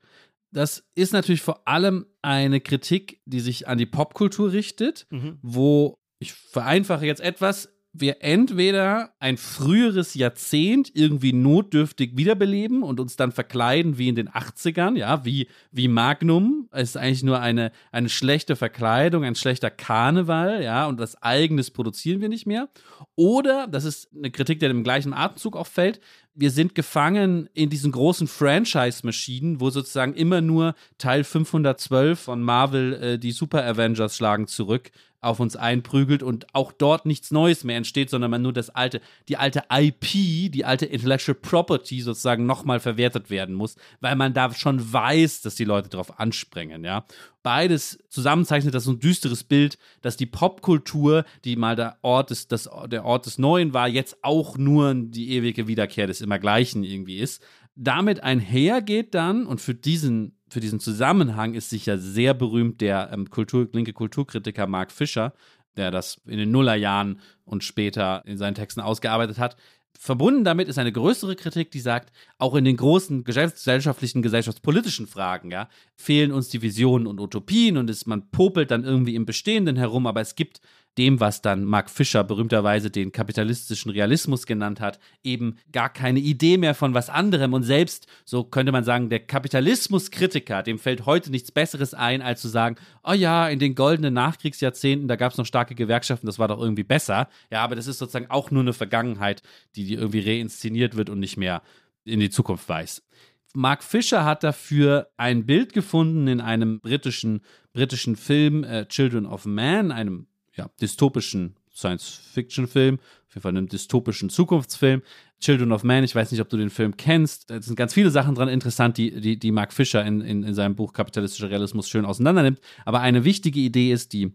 Das ist natürlich vor allem eine Kritik, die sich an die Popkultur richtet, mhm. wo ich vereinfache jetzt etwas, wir entweder ein früheres Jahrzehnt irgendwie notdürftig wiederbeleben und uns dann verkleiden wie in den 80ern, ja, wie, wie Magnum. Es ist eigentlich nur eine, eine schlechte Verkleidung, ein schlechter Karneval, ja, und das Eigenes produzieren wir nicht mehr. Oder, das ist eine Kritik, die im gleichen Atemzug auch fällt, wir sind gefangen in diesen großen Franchise-Maschinen, wo sozusagen immer nur Teil 512 von Marvel äh, die Super Avengers schlagen zurück auf uns einprügelt und auch dort nichts Neues mehr entsteht, sondern man nur das alte, die alte IP, die alte Intellectual Property sozusagen nochmal verwertet werden muss, weil man da schon weiß, dass die Leute darauf anspringen, ja. Beides zusammenzeichnet das so ein düsteres Bild, dass die Popkultur, die mal der Ort des, das, der Ort des Neuen war, jetzt auch nur die ewige Wiederkehr des Immergleichen irgendwie ist. Damit einhergeht dann, und für diesen für diesen Zusammenhang ist sicher sehr berühmt der ähm, Kultur, linke Kulturkritiker Mark Fischer, der das in den Nullerjahren und später in seinen Texten ausgearbeitet hat. Verbunden damit ist eine größere Kritik, die sagt, auch in den großen gesellschaftlichen, gesellschaftspolitischen Fragen, ja, fehlen uns die Visionen und Utopien und ist, man popelt dann irgendwie im Bestehenden herum, aber es gibt dem, was dann Mark Fischer berühmterweise den kapitalistischen Realismus genannt hat, eben gar keine Idee mehr von was anderem. Und selbst, so könnte man sagen, der Kapitalismuskritiker, dem fällt heute nichts Besseres ein, als zu sagen, oh ja, in den goldenen Nachkriegsjahrzehnten, da gab es noch starke Gewerkschaften, das war doch irgendwie besser. Ja, aber das ist sozusagen auch nur eine Vergangenheit, die, irgendwie reinszeniert wird und nicht mehr in die Zukunft weiß. Mark Fisher hat dafür ein Bild gefunden in einem britischen, britischen Film äh, Children of Man, einem ja, dystopischen Science-Fiction-Film, auf jeden Fall einem dystopischen Zukunftsfilm. Children of Man, ich weiß nicht, ob du den Film kennst. Da sind ganz viele Sachen dran interessant, die, die, die Mark Fisher in, in, in seinem Buch Kapitalistischer Realismus schön auseinandernimmt. Aber eine wichtige Idee ist die,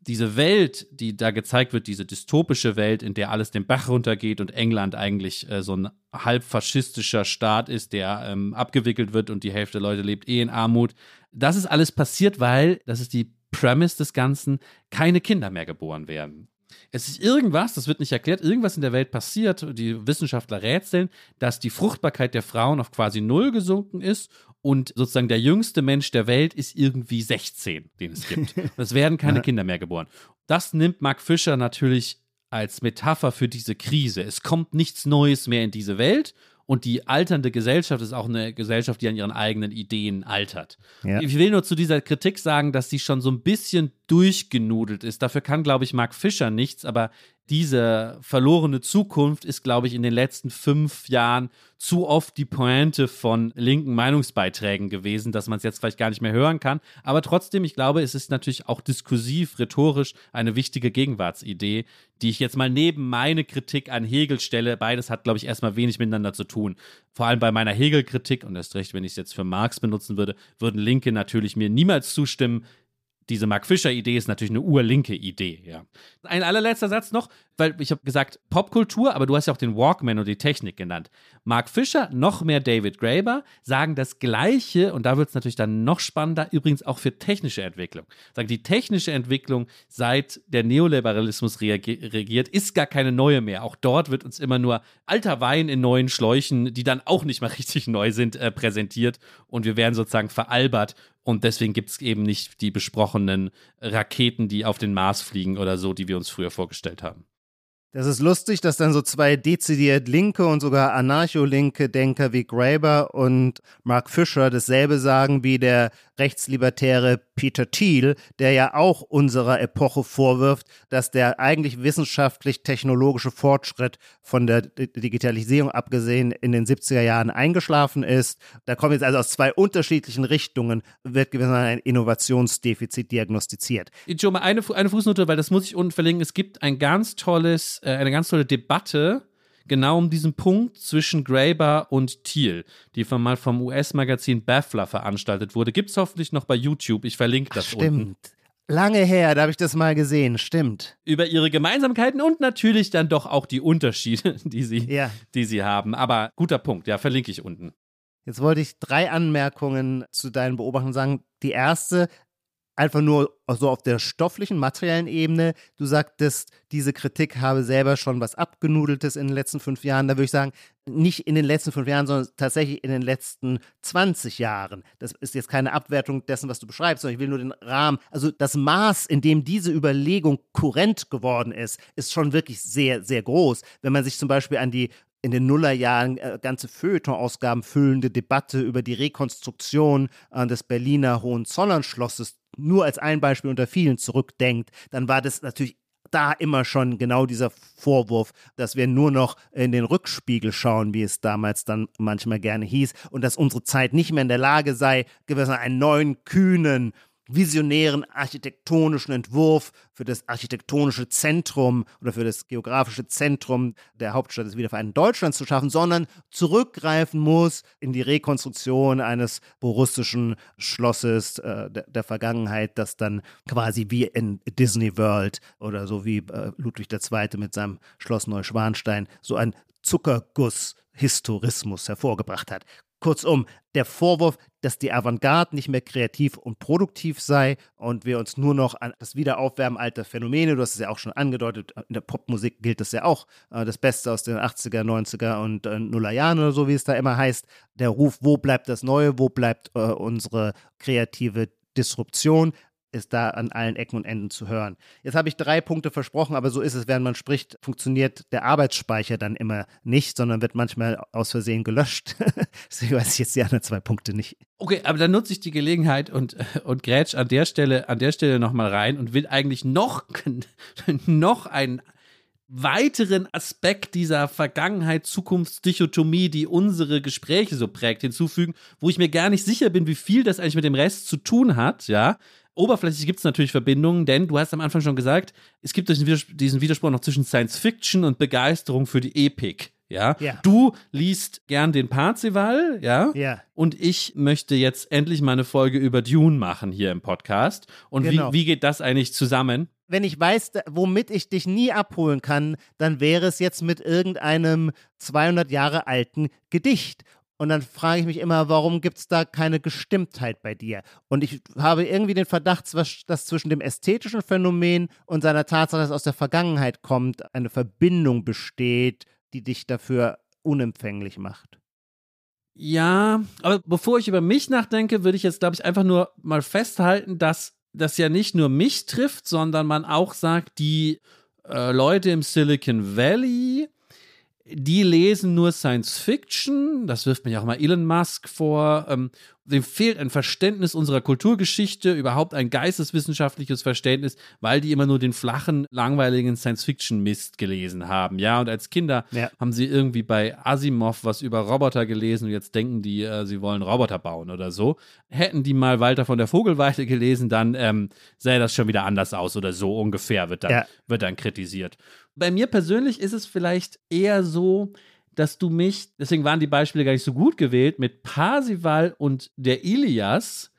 diese Welt, die da gezeigt wird, diese dystopische Welt, in der alles den Bach runtergeht und England eigentlich äh, so ein halb faschistischer Staat ist, der ähm, abgewickelt wird und die Hälfte der Leute lebt eh in Armut. Das ist alles passiert, weil, das ist die Premise des Ganzen keine Kinder mehr geboren werden. Es ist irgendwas, das wird nicht erklärt, irgendwas in der Welt passiert, die Wissenschaftler rätseln, dass die Fruchtbarkeit der Frauen auf quasi null gesunken ist und sozusagen der jüngste Mensch der Welt ist irgendwie 16, den es gibt. Es werden keine Kinder mehr geboren. Das nimmt Mark Fischer natürlich als Metapher für diese Krise. Es kommt nichts Neues mehr in diese Welt und die alternde Gesellschaft ist auch eine Gesellschaft, die an ihren eigenen Ideen altert. Ja. Ich will nur zu dieser Kritik sagen, dass sie schon so ein bisschen durchgenudelt ist. Dafür kann, glaube ich, Mark Fischer nichts, aber diese verlorene Zukunft ist, glaube ich, in den letzten fünf Jahren zu oft die Pointe von linken Meinungsbeiträgen gewesen, dass man es jetzt vielleicht gar nicht mehr hören kann. Aber trotzdem, ich glaube, es ist natürlich auch diskursiv, rhetorisch eine wichtige Gegenwartsidee, die ich jetzt mal neben meine Kritik an Hegel stelle. Beides hat, glaube ich, erstmal wenig miteinander zu tun. Vor allem bei meiner Hegel-Kritik, und erst recht, wenn ich es jetzt für Marx benutzen würde, würden Linke natürlich mir niemals zustimmen diese Mark Fischer-Idee ist natürlich eine urlinke Idee, ja. Ein allerletzter Satz noch, weil ich habe gesagt Popkultur, aber du hast ja auch den Walkman und die Technik genannt. Mark Fischer, noch mehr David Graeber sagen das Gleiche, und da wird es natürlich dann noch spannender, übrigens auch für technische Entwicklung. Sagen, die technische Entwicklung, seit der Neoliberalismus regiert, ist gar keine neue mehr. Auch dort wird uns immer nur alter Wein in neuen Schläuchen, die dann auch nicht mal richtig neu sind, äh, präsentiert. Und wir werden sozusagen veralbert und deswegen gibt es eben nicht die besprochenen Raketen, die auf den Mars fliegen oder so, die wir uns früher vorgestellt haben. Das ist lustig, dass dann so zwei dezidiert linke und sogar anarcho-linke Denker wie Graeber und Mark Fisher dasselbe sagen wie der rechtslibertäre Peter Thiel, der ja auch unserer Epoche vorwirft, dass der eigentlich wissenschaftlich-technologische Fortschritt von der Digitalisierung abgesehen in den 70er Jahren eingeschlafen ist. Da kommt jetzt also aus zwei unterschiedlichen Richtungen, wird gewissermaßen ein Innovationsdefizit diagnostiziert. Ich mal eine, eine Fußnote, weil das muss ich unten verlinken. Es gibt ein ganz tolles, äh, eine ganz tolle Debatte genau um diesen Punkt zwischen Graeber und Thiel, die von mal vom US-Magazin Baffler veranstaltet wurde. Gibt es hoffentlich noch bei YouTube. Ich verlinke das Ach, stimmt. unten. Lange her, da habe ich das mal gesehen, stimmt. Über ihre Gemeinsamkeiten und natürlich dann doch auch die Unterschiede, die sie, Ja. die sie haben. Aber guter Punkt, ja, verlinke ich unten. Jetzt wollte ich drei Anmerkungen zu deinen Beobachtungen sagen. Die erste, einfach nur so auf der stofflichen, materiellen Ebene. Du sagtest, diese Kritik habe selber schon was abgenudeltes in den letzten fünf Jahren. Da würde ich sagen, nicht in den letzten fünf Jahren, sondern tatsächlich in den letzten 20 Jahren. Das ist jetzt keine Abwertung dessen, was du beschreibst, sondern ich will nur den Rahmen, also das Maß, in dem diese Überlegung kurrent geworden ist, ist schon wirklich sehr, sehr groß. Wenn man sich zum Beispiel an die in den Nullerjahren äh, ganze Feuilleton-Ausgaben füllende Debatte über die Rekonstruktion äh, des Berliner Hohenzollern-Schlosses nur als ein Beispiel unter vielen zurückdenkt, dann war das natürlich da immer schon genau dieser Vorwurf, dass wir nur noch in den Rückspiegel schauen, wie es damals dann manchmal gerne hieß, und dass unsere Zeit nicht mehr in der Lage sei, gewissermaßen einen neuen, kühnen, visionären architektonischen Entwurf für das architektonische Zentrum oder für das geografische Zentrum der Hauptstadt des wiedervereinten Deutschlands zu schaffen, sondern zurückgreifen muss in die Rekonstruktion eines borussischen Schlosses äh, der, der, Vergangenheit, das dann quasi wie in Disney World oder so wie äh, Ludwig II. mit seinem Schloss Neuschwanstein so ein Zuckerguss Historismus hervorgebracht hat. Kurzum, der Vorwurf, dass die Avantgarde nicht mehr kreativ und produktiv sei und wir uns nur noch an das Wiederaufwärmen alter Phänomene, du hast es ja auch schon angedeutet, in der Popmusik gilt das ja auch, äh, das Beste aus den 80er, 90er und äh, Nullerjahren oder so, wie es da immer heißt, der Ruf, wo bleibt das Neue, wo bleibt äh, unsere kreative Disruption, ist da an allen Ecken und Enden zu hören. Jetzt habe ich drei Punkte versprochen, aber so ist es, während man spricht, funktioniert der Arbeitsspeicher dann immer nicht, sondern wird manchmal aus Versehen gelöscht. Deswegen weiß ich jetzt die anderen zwei Punkte nicht. Okay, aber dann nutze ich die Gelegenheit und, und grätsch an der Stelle, an der Stelle nochmal rein und will eigentlich noch, noch einen weiteren Aspekt dieser Vergangenheit-Zukunftsdichotomie, die unsere Gespräche so prägt, hinzufügen, wo ich mir gar nicht sicher bin, wie viel das eigentlich mit dem Rest zu tun hat, ja. Oberflächlich gibt es natürlich Verbindungen, denn du hast am Anfang schon gesagt, es gibt diesen Widerspruch noch zwischen Science Fiction und Begeisterung für die Epik. Ja? ja? Du liest gern den Parzival, ja? Ja. Und ich möchte jetzt endlich mal eine Folge über Dune machen hier im Podcast. Und Genau. wie, wie geht das eigentlich zusammen? Wenn ich weiß, womit ich dich nie abholen kann, dann wäre es jetzt mit irgendeinem 200 Jahre alten Gedicht. Und dann frage ich mich immer, warum gibt es da keine Gestimmtheit bei dir? Und ich habe irgendwie den Verdacht, dass zwischen dem ästhetischen Phänomen und seiner Tatsache, dass es aus der Vergangenheit kommt, eine Verbindung besteht, die dich dafür unempfänglich macht. Ja, aber bevor ich über mich nachdenke, würde ich jetzt, glaube ich, einfach nur mal festhalten, dass das ja nicht nur mich trifft, sondern man auch sagt, die äh, Leute im Silicon Valley die lesen nur Science Fiction, das wirft mir ja auch mal Elon Musk vor. Ähm, dem fehlt ein Verständnis unserer Kulturgeschichte, überhaupt ein geisteswissenschaftliches Verständnis, weil die immer nur den flachen, langweiligen Science-Fiction-Mist gelesen haben. Ja, und als Kinder ja. haben sie irgendwie bei Asimov was über Roboter gelesen und jetzt denken die, äh, sie wollen Roboter bauen oder so. Hätten die mal Walter von der Vogelweide gelesen, dann ähm, sähe das schon wieder anders aus oder so ungefähr wird dann, ja. wird dann kritisiert. Bei mir persönlich ist es vielleicht eher so, dass du mich, deswegen waren die Beispiele gar nicht so gut gewählt, mit Parsival und der Ilias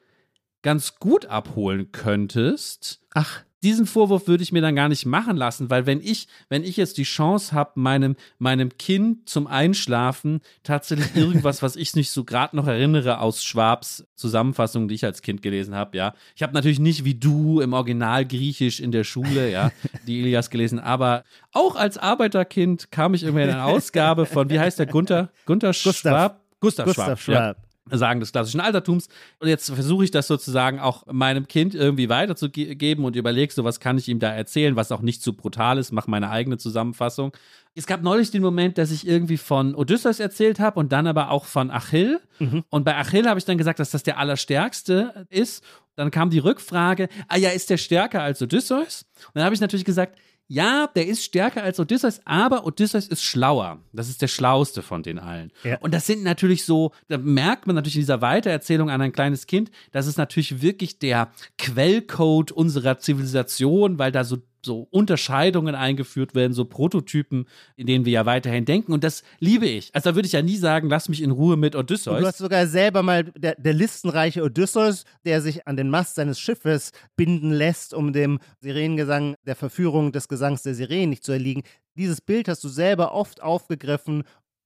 ganz gut abholen könntest. Ach diesen Vorwurf würde ich mir dann gar nicht machen lassen, weil wenn ich, wenn ich jetzt die Chance habe, meinem, meinem Kind zum Einschlafen tatsächlich irgendwas, was ich nicht so gerade noch erinnere aus Schwabs Zusammenfassung, die ich als Kind gelesen habe, ja. Ich habe natürlich nicht wie du im Original Griechisch in der Schule, ja, die Ilias gelesen, aber auch als Arbeiterkind kam ich immer in eine Ausgabe von, wie heißt der Gunther? Gunther Schwab? Gustav, Gustav, Gustav Schwab. Schwab. Ja. Sagen des klassischen Altertums. Und jetzt versuche ich das sozusagen auch meinem Kind irgendwie weiterzugeben und überlege so, was kann ich ihm da erzählen, was auch nicht zu brutal ist, mache meine eigene Zusammenfassung. Es gab neulich den Moment, dass ich irgendwie von Odysseus erzählt habe und dann aber auch von Achill. Mhm. Und bei Achill habe ich dann gesagt, dass das der Allerstärkste ist. Dann kam die Rückfrage, ah ja, ist der stärker als Odysseus? Und dann habe ich natürlich gesagt, ja, der ist stärker als Odysseus, aber Odysseus ist schlauer. Das ist der schlauste von den allen. Ja. Und das sind natürlich so, da merkt man natürlich in dieser Weitererzählung an ein kleines Kind, das ist natürlich wirklich der Quellcode unserer Zivilisation, weil da so so Unterscheidungen eingeführt werden, so Prototypen, in denen wir ja weiterhin denken. Und das liebe ich. Also da würde ich ja nie sagen, lass mich in Ruhe mit Odysseus. Und du hast sogar selber mal der, der listenreiche Odysseus, der sich an den Mast seines Schiffes binden lässt, um dem Sirenengesang, der Verführung des Gesangs der Sirenen nicht zu erliegen. Dieses Bild hast du selber oft aufgegriffen,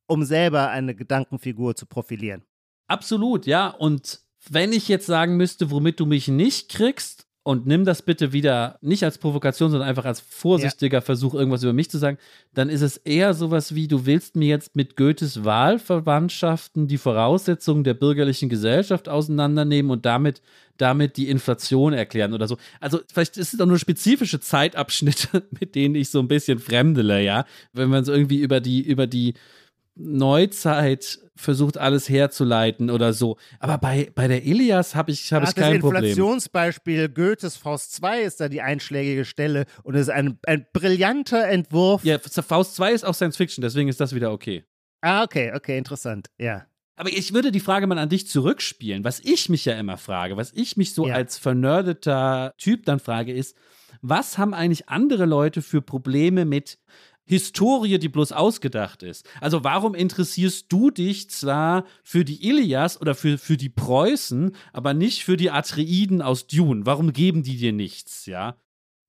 um selber eine Gedankenfigur zu profilieren. Absolut, ja. Und wenn ich jetzt sagen müsste, womit du mich nicht kriegst, und nimm das bitte wieder nicht als Provokation, sondern einfach als vorsichtiger ja. Versuch, irgendwas über mich zu sagen, dann ist es eher sowas wie, du willst mir jetzt mit Goethes Wahlverwandtschaften die Voraussetzungen der bürgerlichen Gesellschaft auseinandernehmen und damit, damit die Inflation erklären oder so. Also vielleicht ist es auch nur spezifische Zeitabschnitte, mit denen ich so ein bisschen fremdele, ja. Wenn man so irgendwie über die, über die Neuzeit versucht alles herzuleiten oder so. Aber bei, bei der Ilias habe ich, hab ich kein Problem. Das Inflationsbeispiel Goethes Faust 2 ist da die einschlägige Stelle und es ist ein, ein brillanter Entwurf. Ja, Faust 2 ist auch Science Fiction, deswegen ist das wieder okay. Ah, okay, okay, interessant, ja. Aber ich würde die Frage mal an dich zurückspielen. Was ich mich ja immer frage, was ich mich so ja. als vernördeter Typ dann frage, ist, was haben eigentlich andere Leute für Probleme mit Historie, die bloß ausgedacht ist. Also warum interessierst du dich zwar für die Ilias oder für, für die Preußen, aber nicht für die Atreiden aus Dune? Warum geben die dir nichts, ja?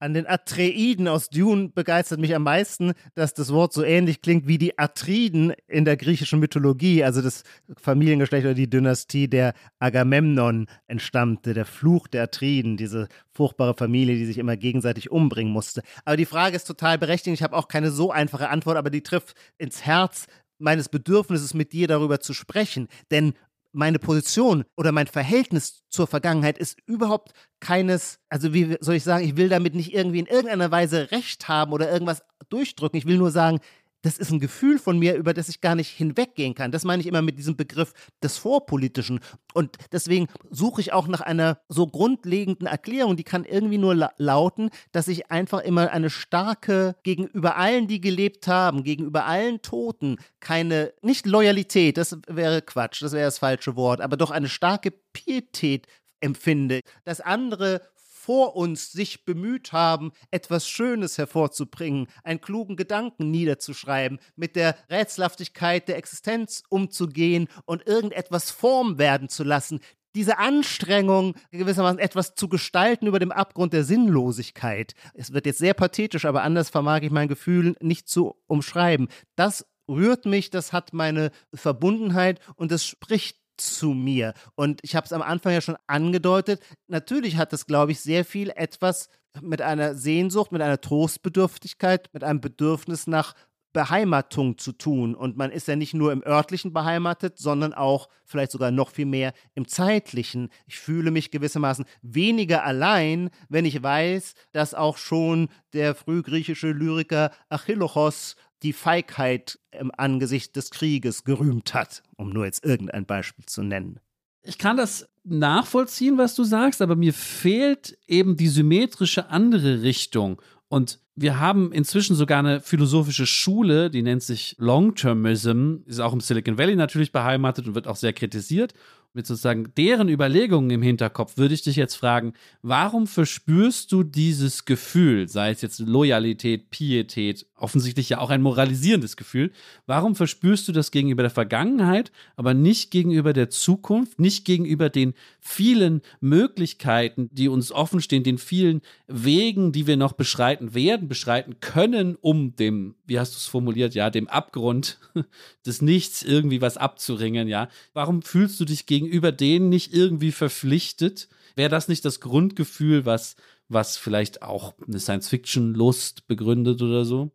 An den Atreiden aus Dune begeistert mich am meisten, dass das Wort so ähnlich klingt wie die Atriden in der griechischen Mythologie, also das Familiengeschlecht oder die Dynastie der Agamemnon entstammte, der Fluch der Atriden, diese furchtbare Familie, die sich immer gegenseitig umbringen musste. Aber die Frage ist total berechtigt, ich habe auch keine so einfache Antwort, aber die trifft ins Herz meines Bedürfnisses, mit dir darüber zu sprechen. Denn meine Position oder mein Verhältnis zur Vergangenheit ist überhaupt keines, also wie soll ich sagen, ich will damit nicht irgendwie in irgendeiner Weise Recht haben oder irgendwas durchdrücken. Ich will nur sagen, das ist ein Gefühl von mir, über das ich gar nicht hinweggehen kann. Das meine ich immer mit diesem Begriff des Vorpolitischen. Und deswegen suche ich auch nach einer so grundlegenden Erklärung, die kann irgendwie nur la lauten, dass ich einfach immer eine starke, gegenüber allen, die gelebt haben, gegenüber allen Toten, keine, nicht Loyalität, das wäre Quatsch, das wäre das falsche Wort, aber doch eine starke Pietät empfinde, dass andere vor uns sich bemüht haben, etwas Schönes hervorzubringen, einen klugen Gedanken niederzuschreiben, mit der Rätselhaftigkeit der Existenz umzugehen und irgendetwas Form werden zu lassen, diese Anstrengung, gewissermaßen etwas zu gestalten über dem Abgrund der Sinnlosigkeit. Es wird jetzt sehr pathetisch, aber anders vermag ich mein Gefühl nicht zu umschreiben. Das rührt mich, das hat meine Verbundenheit und das spricht zu mir. Und ich habe es am Anfang ja schon angedeutet. Natürlich hat es, glaube ich, sehr viel etwas mit einer Sehnsucht, mit einer Trostbedürftigkeit, mit einem Bedürfnis nach Beheimatung zu tun. Und man ist ja nicht nur im örtlichen beheimatet, sondern auch vielleicht sogar noch viel mehr im zeitlichen. Ich fühle mich gewissermaßen weniger allein, wenn ich weiß, dass auch schon der frühgriechische Lyriker Achillochos die Feigheit im Angesicht des Krieges gerühmt hat, um nur jetzt irgendein Beispiel zu nennen. Ich kann das nachvollziehen, was du sagst, aber mir fehlt eben die symmetrische andere Richtung. Und wir haben inzwischen sogar eine philosophische Schule, die nennt sich Long-Termism, ist auch im Silicon Valley natürlich beheimatet und wird auch sehr kritisiert mit sozusagen deren Überlegungen im Hinterkopf, würde ich dich jetzt fragen, warum verspürst du dieses Gefühl, sei es jetzt Loyalität, Pietät, offensichtlich ja auch ein moralisierendes Gefühl, warum verspürst du das gegenüber der Vergangenheit, aber nicht gegenüber der Zukunft, nicht gegenüber den vielen Möglichkeiten, die uns offen stehen, den vielen Wegen, die wir noch beschreiten werden, beschreiten können, um dem, wie hast du es formuliert, ja, dem Abgrund des Nichts irgendwie was abzuringen, ja? Warum fühlst du dich gegen gegenüber denen nicht irgendwie verpflichtet? Wäre das nicht das Grundgefühl, was, was vielleicht auch eine Science-Fiction-Lust begründet oder so?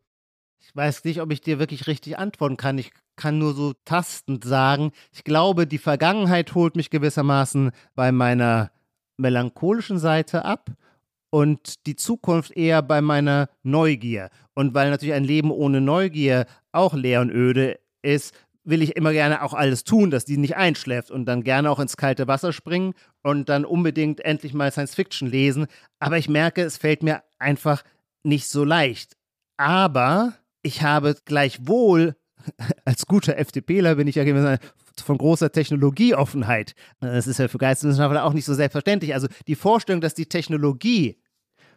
Ich weiß nicht, ob ich dir wirklich richtig antworten kann. Ich kann nur so tastend sagen, ich glaube, die Vergangenheit holt mich gewissermaßen bei meiner melancholischen Seite ab und die Zukunft eher bei meiner Neugier. Und weil natürlich ein Leben ohne Neugier auch leer und öde ist, will ich immer gerne auch alles tun, dass die nicht einschläft und dann gerne auch ins kalte Wasser springen und dann unbedingt endlich mal Science Fiction lesen. Aber ich merke, es fällt mir einfach nicht so leicht. Aber ich habe gleichwohl, als guter FDPler bin ich ja von großer Technologieoffenheit. Das ist ja für Geisteswissenschaftler auch nicht so selbstverständlich. Also die Vorstellung, dass die Technologie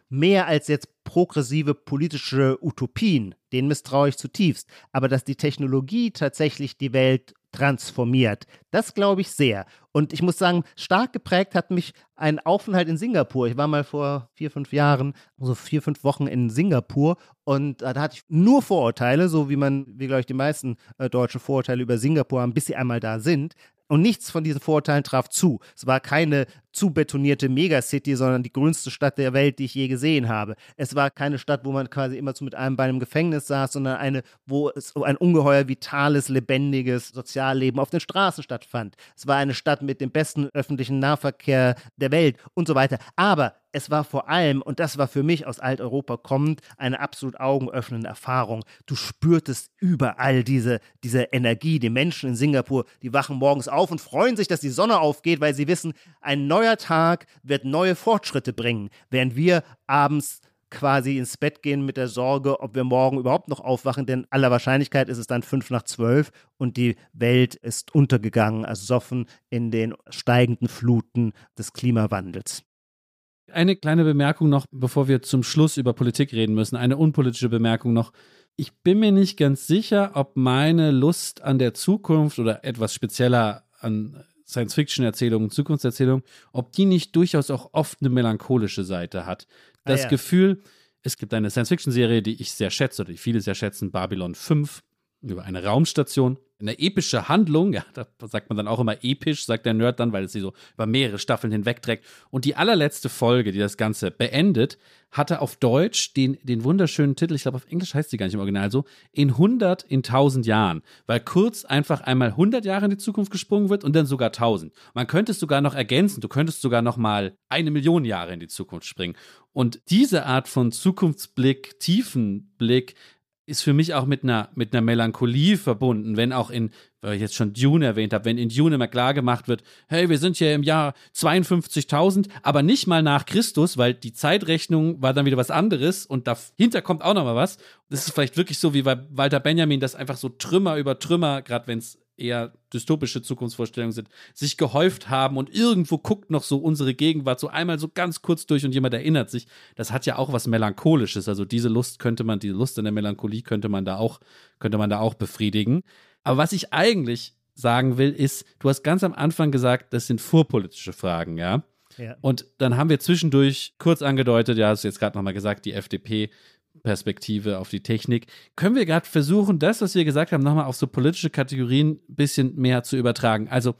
mehr als jetzt progressive politische Utopien, denen misstraue ich zutiefst, aber dass die Technologie tatsächlich die Welt transformiert, das glaube ich sehr. Und ich muss sagen, stark geprägt hat mich ein Aufenthalt in Singapur. Ich war mal vor vier, fünf Jahren, so vier, fünf Wochen in Singapur und äh, da hatte ich nur Vorurteile, so wie man, wie glaube ich, die meisten äh, deutschen Vorurteile über Singapur haben, bis sie einmal da sind. Und nichts von diesen Vorurteilen traf zu. Es war keine zu betonierte Megacity, sondern die grünste Stadt der Welt, die ich je gesehen habe. Es war keine Stadt, wo man quasi immer mit einem Bein im Gefängnis saß, sondern eine, wo es ein ungeheuer vitales, lebendiges Sozialleben auf den Straßen stattfand. Es war eine Stadt mit dem besten öffentlichen Nahverkehr der Welt und so weiter. Aber es war vor allem, und das war für mich aus Alteuropa kommend, eine absolut augenöffnende Erfahrung. Du spürtest überall diese, diese Energie. Die Menschen in Singapur, die wachen morgens auf und freuen sich, dass die Sonne aufgeht, weil sie wissen, ein neuer Tag wird neue Fortschritte bringen, während wir abends quasi ins Bett gehen mit der Sorge, ob wir morgen überhaupt noch aufwachen, denn aller Wahrscheinlichkeit ist es dann fünf nach zwölf und die Welt ist untergegangen, ersoffen in den steigenden Fluten des Klimawandels. Eine kleine Bemerkung noch, bevor wir zum Schluss über Politik reden müssen. Eine unpolitische Bemerkung noch. Ich bin mir nicht ganz sicher, ob meine Lust an der Zukunft oder etwas spezieller an Science-Fiction-Erzählungen, Zukunftserzählungen, ob die nicht durchaus auch oft eine melancholische Seite hat. Das ah, ja. Gefühl, es gibt eine Science-Fiction-Serie, die ich sehr schätze oder die viele sehr schätzen, Babylon 5, über eine Raumstation. Eine epische Handlung, ja, da sagt man dann auch immer episch, sagt der Nerd dann, weil es sie so über mehrere Staffeln hinwegträgt. Und die allerletzte Folge, die das Ganze beendet, hatte auf Deutsch den, den wunderschönen Titel, ich glaube auf Englisch heißt sie gar nicht im Original so, in 100 in 1000 Jahren, weil kurz einfach einmal 100 Jahre in die Zukunft gesprungen wird und dann sogar 1000. Man könnte es sogar noch ergänzen, du könntest sogar noch mal eine Million Jahre in die Zukunft springen. Und diese Art von Zukunftsblick, Tiefenblick, ist für mich auch mit einer, mit einer Melancholie verbunden, wenn auch in, weil ich jetzt schon Dune erwähnt habe, wenn in Dune immer klar gemacht wird, hey, wir sind hier im Jahr 52.000, aber nicht mal nach Christus, weil die Zeitrechnung war dann wieder was anderes und dahinter kommt auch noch mal was. Das ist vielleicht wirklich so wie bei Walter Benjamin, das einfach so Trümmer über Trümmer, gerade wenn es eher dystopische Zukunftsvorstellungen sind, sich gehäuft haben und irgendwo guckt noch so unsere Gegenwart so einmal so ganz kurz durch und jemand erinnert sich. Das hat ja auch was Melancholisches. Also diese Lust könnte man, diese Lust in der Melancholie könnte man da auch, könnte man da auch befriedigen. Aber was ich eigentlich sagen will, ist, du hast ganz am Anfang gesagt, das sind vorpolitische Fragen, ja. Ja. Und dann haben wir zwischendurch kurz angedeutet, ja, hast du jetzt gerade nochmal gesagt, die FDP Perspektive auf die Technik. Können wir gerade versuchen, das, was wir gesagt haben, nochmal auf so politische Kategorien ein bisschen mehr zu übertragen? Also,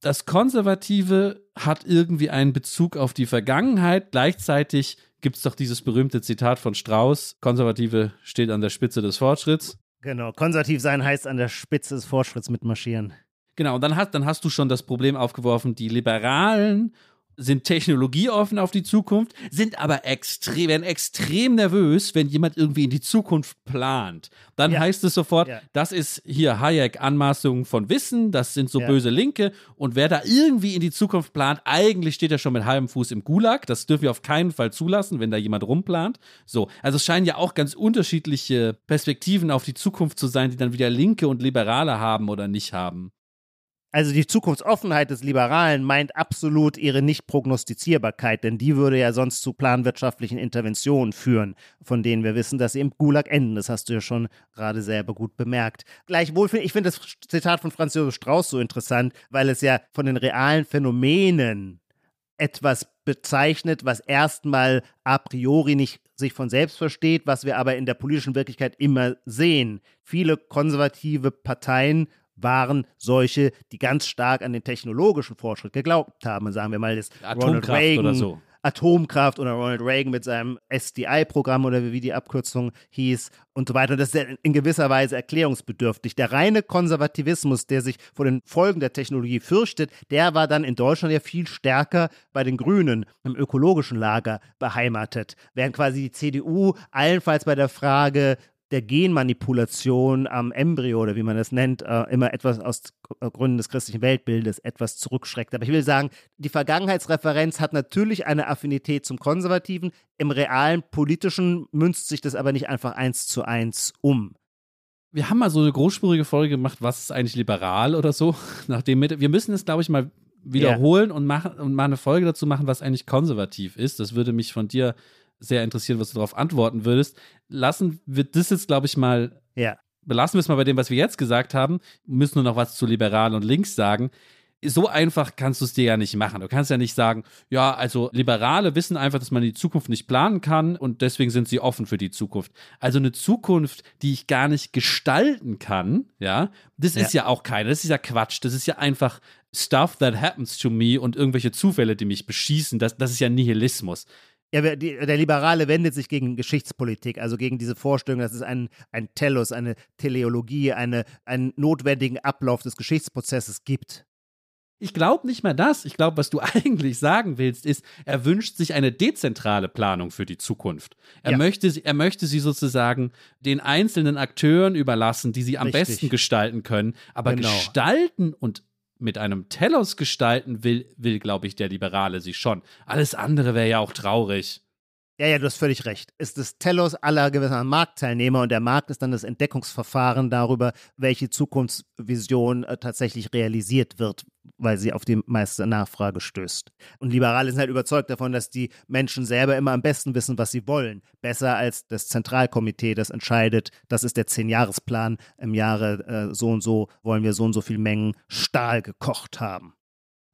das Konservative hat irgendwie einen Bezug auf die Vergangenheit. Gleichzeitig gibt es doch dieses berühmte Zitat von Strauß: Konservative steht an der Spitze des Fortschritts. Genau, konservativ sein heißt an der Spitze des Fortschritts mitmarschieren. Genau, und dann hast, dann hast du schon das Problem aufgeworfen, die Liberalen sind technologieoffen auf die Zukunft, sind aber extrem, werden extrem nervös, wenn jemand irgendwie in die Zukunft plant. Dann ja. heißt es sofort, ja. das ist hier Hayek Anmaßungen von Wissen, das sind so ja. böse Linke und wer da irgendwie in die Zukunft plant, eigentlich steht er schon mit halbem Fuß im Gulag. Das dürfen wir auf keinen Fall zulassen, wenn da jemand rumplant. So, also es scheinen ja auch ganz unterschiedliche Perspektiven auf die Zukunft zu sein, die dann wieder Linke und Liberale haben oder nicht haben. Also die Zukunftsoffenheit des Liberalen meint absolut ihre Nichtprognostizierbarkeit, denn die würde ja sonst zu planwirtschaftlichen Interventionen führen, von denen wir wissen, dass sie im Gulag enden. Das hast du ja schon gerade selber gut bemerkt. Gleichwohl finde ich finde das Zitat von Franz Josef Strauß so interessant, weil es ja von den realen Phänomenen etwas bezeichnet, was erstmal a priori nicht sich von selbst versteht, was wir aber in der politischen Wirklichkeit immer sehen. Viele konservative Parteien waren solche, die ganz stark an den technologischen Fortschritt geglaubt haben. Sagen wir mal das Atomkraft Ronald Reagan, oder so. Atomkraft oder Ronald Reagan mit seinem SDI-Programm oder wie die Abkürzung hieß und so weiter. Das ist ja in gewisser Weise erklärungsbedürftig. Der reine Konservativismus, der sich vor den Folgen der Technologie fürchtet, der war dann in Deutschland ja viel stärker bei den Grünen im ökologischen Lager beheimatet. Während quasi die CDU allenfalls bei der Frage, der Genmanipulation am Embryo oder wie man das nennt, äh, immer etwas aus äh, Gründen des christlichen Weltbildes etwas zurückschreckt. Aber ich will sagen, die Vergangenheitsreferenz hat natürlich eine Affinität zum Konservativen. Im realen politischen münzt sich das aber nicht einfach eins zu eins um. Wir haben mal so eine großspurige Folge gemacht, was ist eigentlich liberal oder so. Nachdem wir müssen es, glaube ich, mal wiederholen yeah. und machen und mal eine Folge dazu machen, was eigentlich konservativ ist. Das würde mich von dir sehr interessieren, was du darauf antworten würdest. Lassen wir das jetzt, glaube ich, mal. Ja. Belassen wir es mal bei dem, was wir jetzt gesagt haben. Wir müssen nur noch was zu liberal und links sagen. So einfach kannst du es dir ja nicht machen. Du kannst ja nicht sagen, ja, also Liberale wissen einfach, dass man die Zukunft nicht planen kann und deswegen sind sie offen für die Zukunft. Also eine Zukunft, die ich gar nicht gestalten kann, ja, das ja. ist ja auch keine, das ist ja Quatsch. Das ist ja einfach Stuff that happens to me und irgendwelche Zufälle, die mich beschießen. Das, das ist ja Nihilismus. Ja, die, der Liberale wendet sich gegen Geschichtspolitik, also gegen diese Vorstellung, dass es ein, ein Tellus, eine Teleologie, eine, einen notwendigen Ablauf des Geschichtsprozesses gibt. Ich glaube nicht mehr das. Ich glaube, was du eigentlich sagen willst, ist, er wünscht sich eine dezentrale Planung für die Zukunft. Er, ja. möchte, er möchte sie sozusagen den einzelnen Akteuren überlassen, die sie am Richtig. besten gestalten können. Aber genau. gestalten und mit einem Telos gestalten will, will glaube ich, der Liberale sie schon. Alles andere wäre ja auch traurig. Ja, ja, du hast völlig recht. Ist das Telos aller gewisser Marktteilnehmer und der Markt ist dann das Entdeckungsverfahren darüber, welche Zukunftsvision äh, tatsächlich realisiert wird, weil sie auf die meiste Nachfrage stößt. Und Liberale sind halt überzeugt davon, dass die Menschen selber immer am besten wissen, was sie wollen. Besser als das Zentralkomitee, das entscheidet, das ist der Zehnjahresplan. Im Jahre äh, so und so wollen wir so und so viel Mengen Stahl gekocht haben.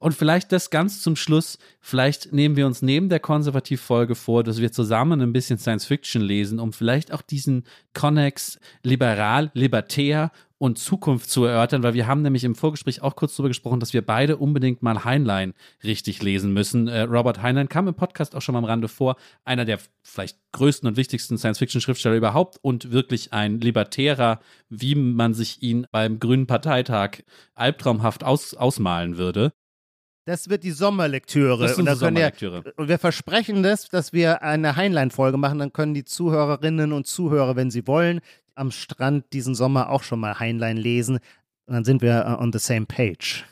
Und vielleicht das ganz zum Schluss, vielleicht nehmen wir uns neben der Konservativfolge vor, dass wir zusammen ein bisschen Science Fiction lesen, um vielleicht auch diesen Connex liberal, libertär und Zukunft zu erörtern, weil wir haben nämlich im Vorgespräch auch kurz darüber gesprochen, dass wir beide unbedingt mal Heinlein richtig lesen müssen. Äh, Robert Heinlein kam im Podcast auch schon mal am Rande vor, einer der vielleicht größten und wichtigsten Science-Fiction-Schriftsteller überhaupt und wirklich ein Libertärer, wie man sich ihn beim Grünen Parteitag albtraumhaft aus, ausmalen würde. Das wird die Sommerlektüre. Das und da Sommerlektüre. Wir, und wir versprechen das, dass wir eine Heinlein-Folge machen. Dann können die Zuhörerinnen und Zuhörer, wenn sie wollen, am Strand diesen Sommer auch schon mal Heinlein lesen. Und dann sind wir uh, on the same page.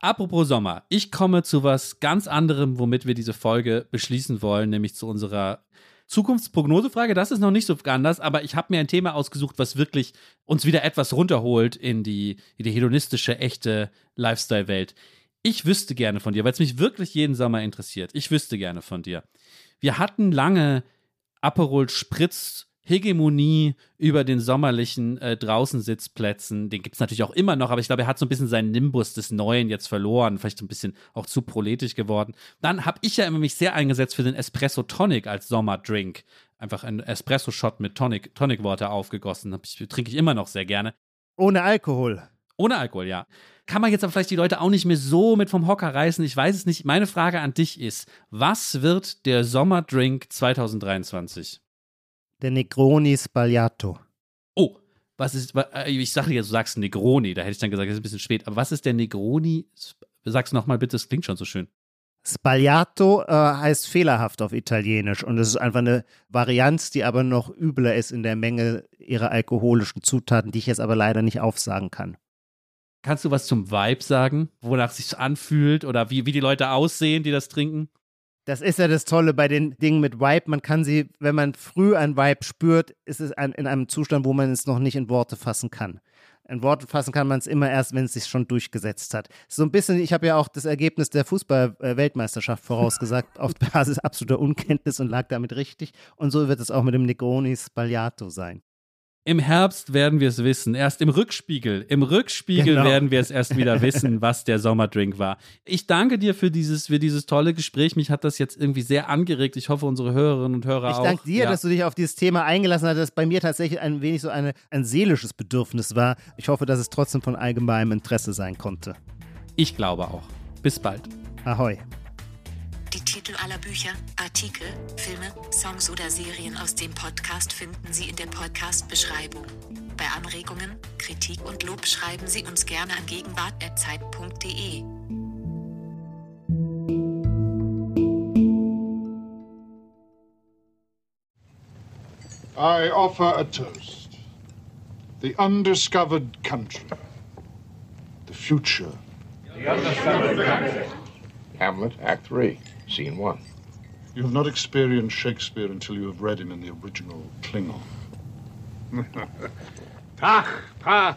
Apropos Sommer, ich komme zu was ganz anderem, womit wir diese Folge beschließen wollen, nämlich zu unserer Zukunftsprognosefrage. Das ist noch nicht so anders, aber ich habe mir ein Thema ausgesucht, was wirklich uns wieder etwas runterholt in die, in die hedonistische, echte Lifestyle-Welt. Ich wüsste gerne von dir, weil es mich wirklich jeden Sommer interessiert. Ich wüsste gerne von dir. Wir hatten lange Aperol Spritz Hegemonie über den sommerlichen äh, Draußensitzplätzen. Den gibt es natürlich auch immer noch, aber ich glaube, er hat so ein bisschen seinen Nimbus des Neuen jetzt verloren, vielleicht ein bisschen auch zu proletisch geworden. Dann habe ich ja immer mich sehr eingesetzt für den Espresso Tonic als Sommerdrink einfach einen Espresso-Shot mit Tonic, Tonic Water aufgegossen. Ich, trinke ich immer noch sehr gerne. Ohne Alkohol. Ohne Alkohol, ja. Kann man jetzt aber vielleicht die Leute auch nicht mehr so mit vom Hocker reißen. Ich weiß es nicht. Meine Frage an dich ist: Was wird der Sommerdrink 2023? Der Negroni Spagliato. Oh, was ist, äh, ich sage jetzt, du sagst Negroni, da hätte ich dann gesagt, das ist ein bisschen spät, aber was ist der Negroni? Sag's nochmal bitte, das klingt schon so schön. Spagliato äh, heißt fehlerhaft auf Italienisch und es ist einfach eine Varianz, die aber noch übler ist in der Menge ihrer alkoholischen Zutaten, die ich jetzt aber leider nicht aufsagen kann. Kannst du was zum Vibe sagen, wonach es sich anfühlt oder wie, wie die Leute aussehen, die das trinken? Das ist ja das Tolle bei den Dingen mit Vibe. Man kann sie, wenn man früh ein Vibe spürt, ist es ein, in einem Zustand, wo man es noch nicht in Worte fassen kann. In Worte fassen kann man es immer erst, wenn es sich schon durchgesetzt hat. So ein bisschen, ich habe ja auch das Ergebnis der Fußball-Weltmeisterschaft vorausgesagt, auf Basis absoluter Unkenntnis und lag damit richtig. Und so wird es auch mit dem Negroni Spagliato sein. Im Herbst werden wir es wissen. Erst im Rückspiegel. Im Rückspiegel genau. werden wir es erst wieder wissen, was der Sommerdrink war. Ich danke dir für dieses, für dieses tolle Gespräch. Mich hat das jetzt irgendwie sehr angeregt. Ich hoffe, unsere Hörerinnen und Hörer ich auch. Ich danke dir, ja. dass du dich auf dieses Thema eingelassen hast, das bei mir tatsächlich ein wenig so eine, ein seelisches Bedürfnis war. Ich hoffe, dass es trotzdem von allgemeinem Interesse sein konnte. Ich glaube auch. Bis bald. Ahoi. Die Titel aller Bücher, Artikel, Filme, Songs oder Serien aus dem Podcast finden Sie in der Podcast-Beschreibung. Bei Anregungen, Kritik und Lob schreiben Sie uns gerne an gegenwart.zeit.de. I offer a toast. The undiscovered country. The future. The undiscovered country. Hamlet, Act 3. Scene one. You have not experienced Shakespeare until you have read him in the original Klingon. Tach, pa,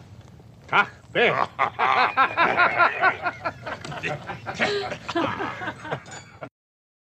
tach, be.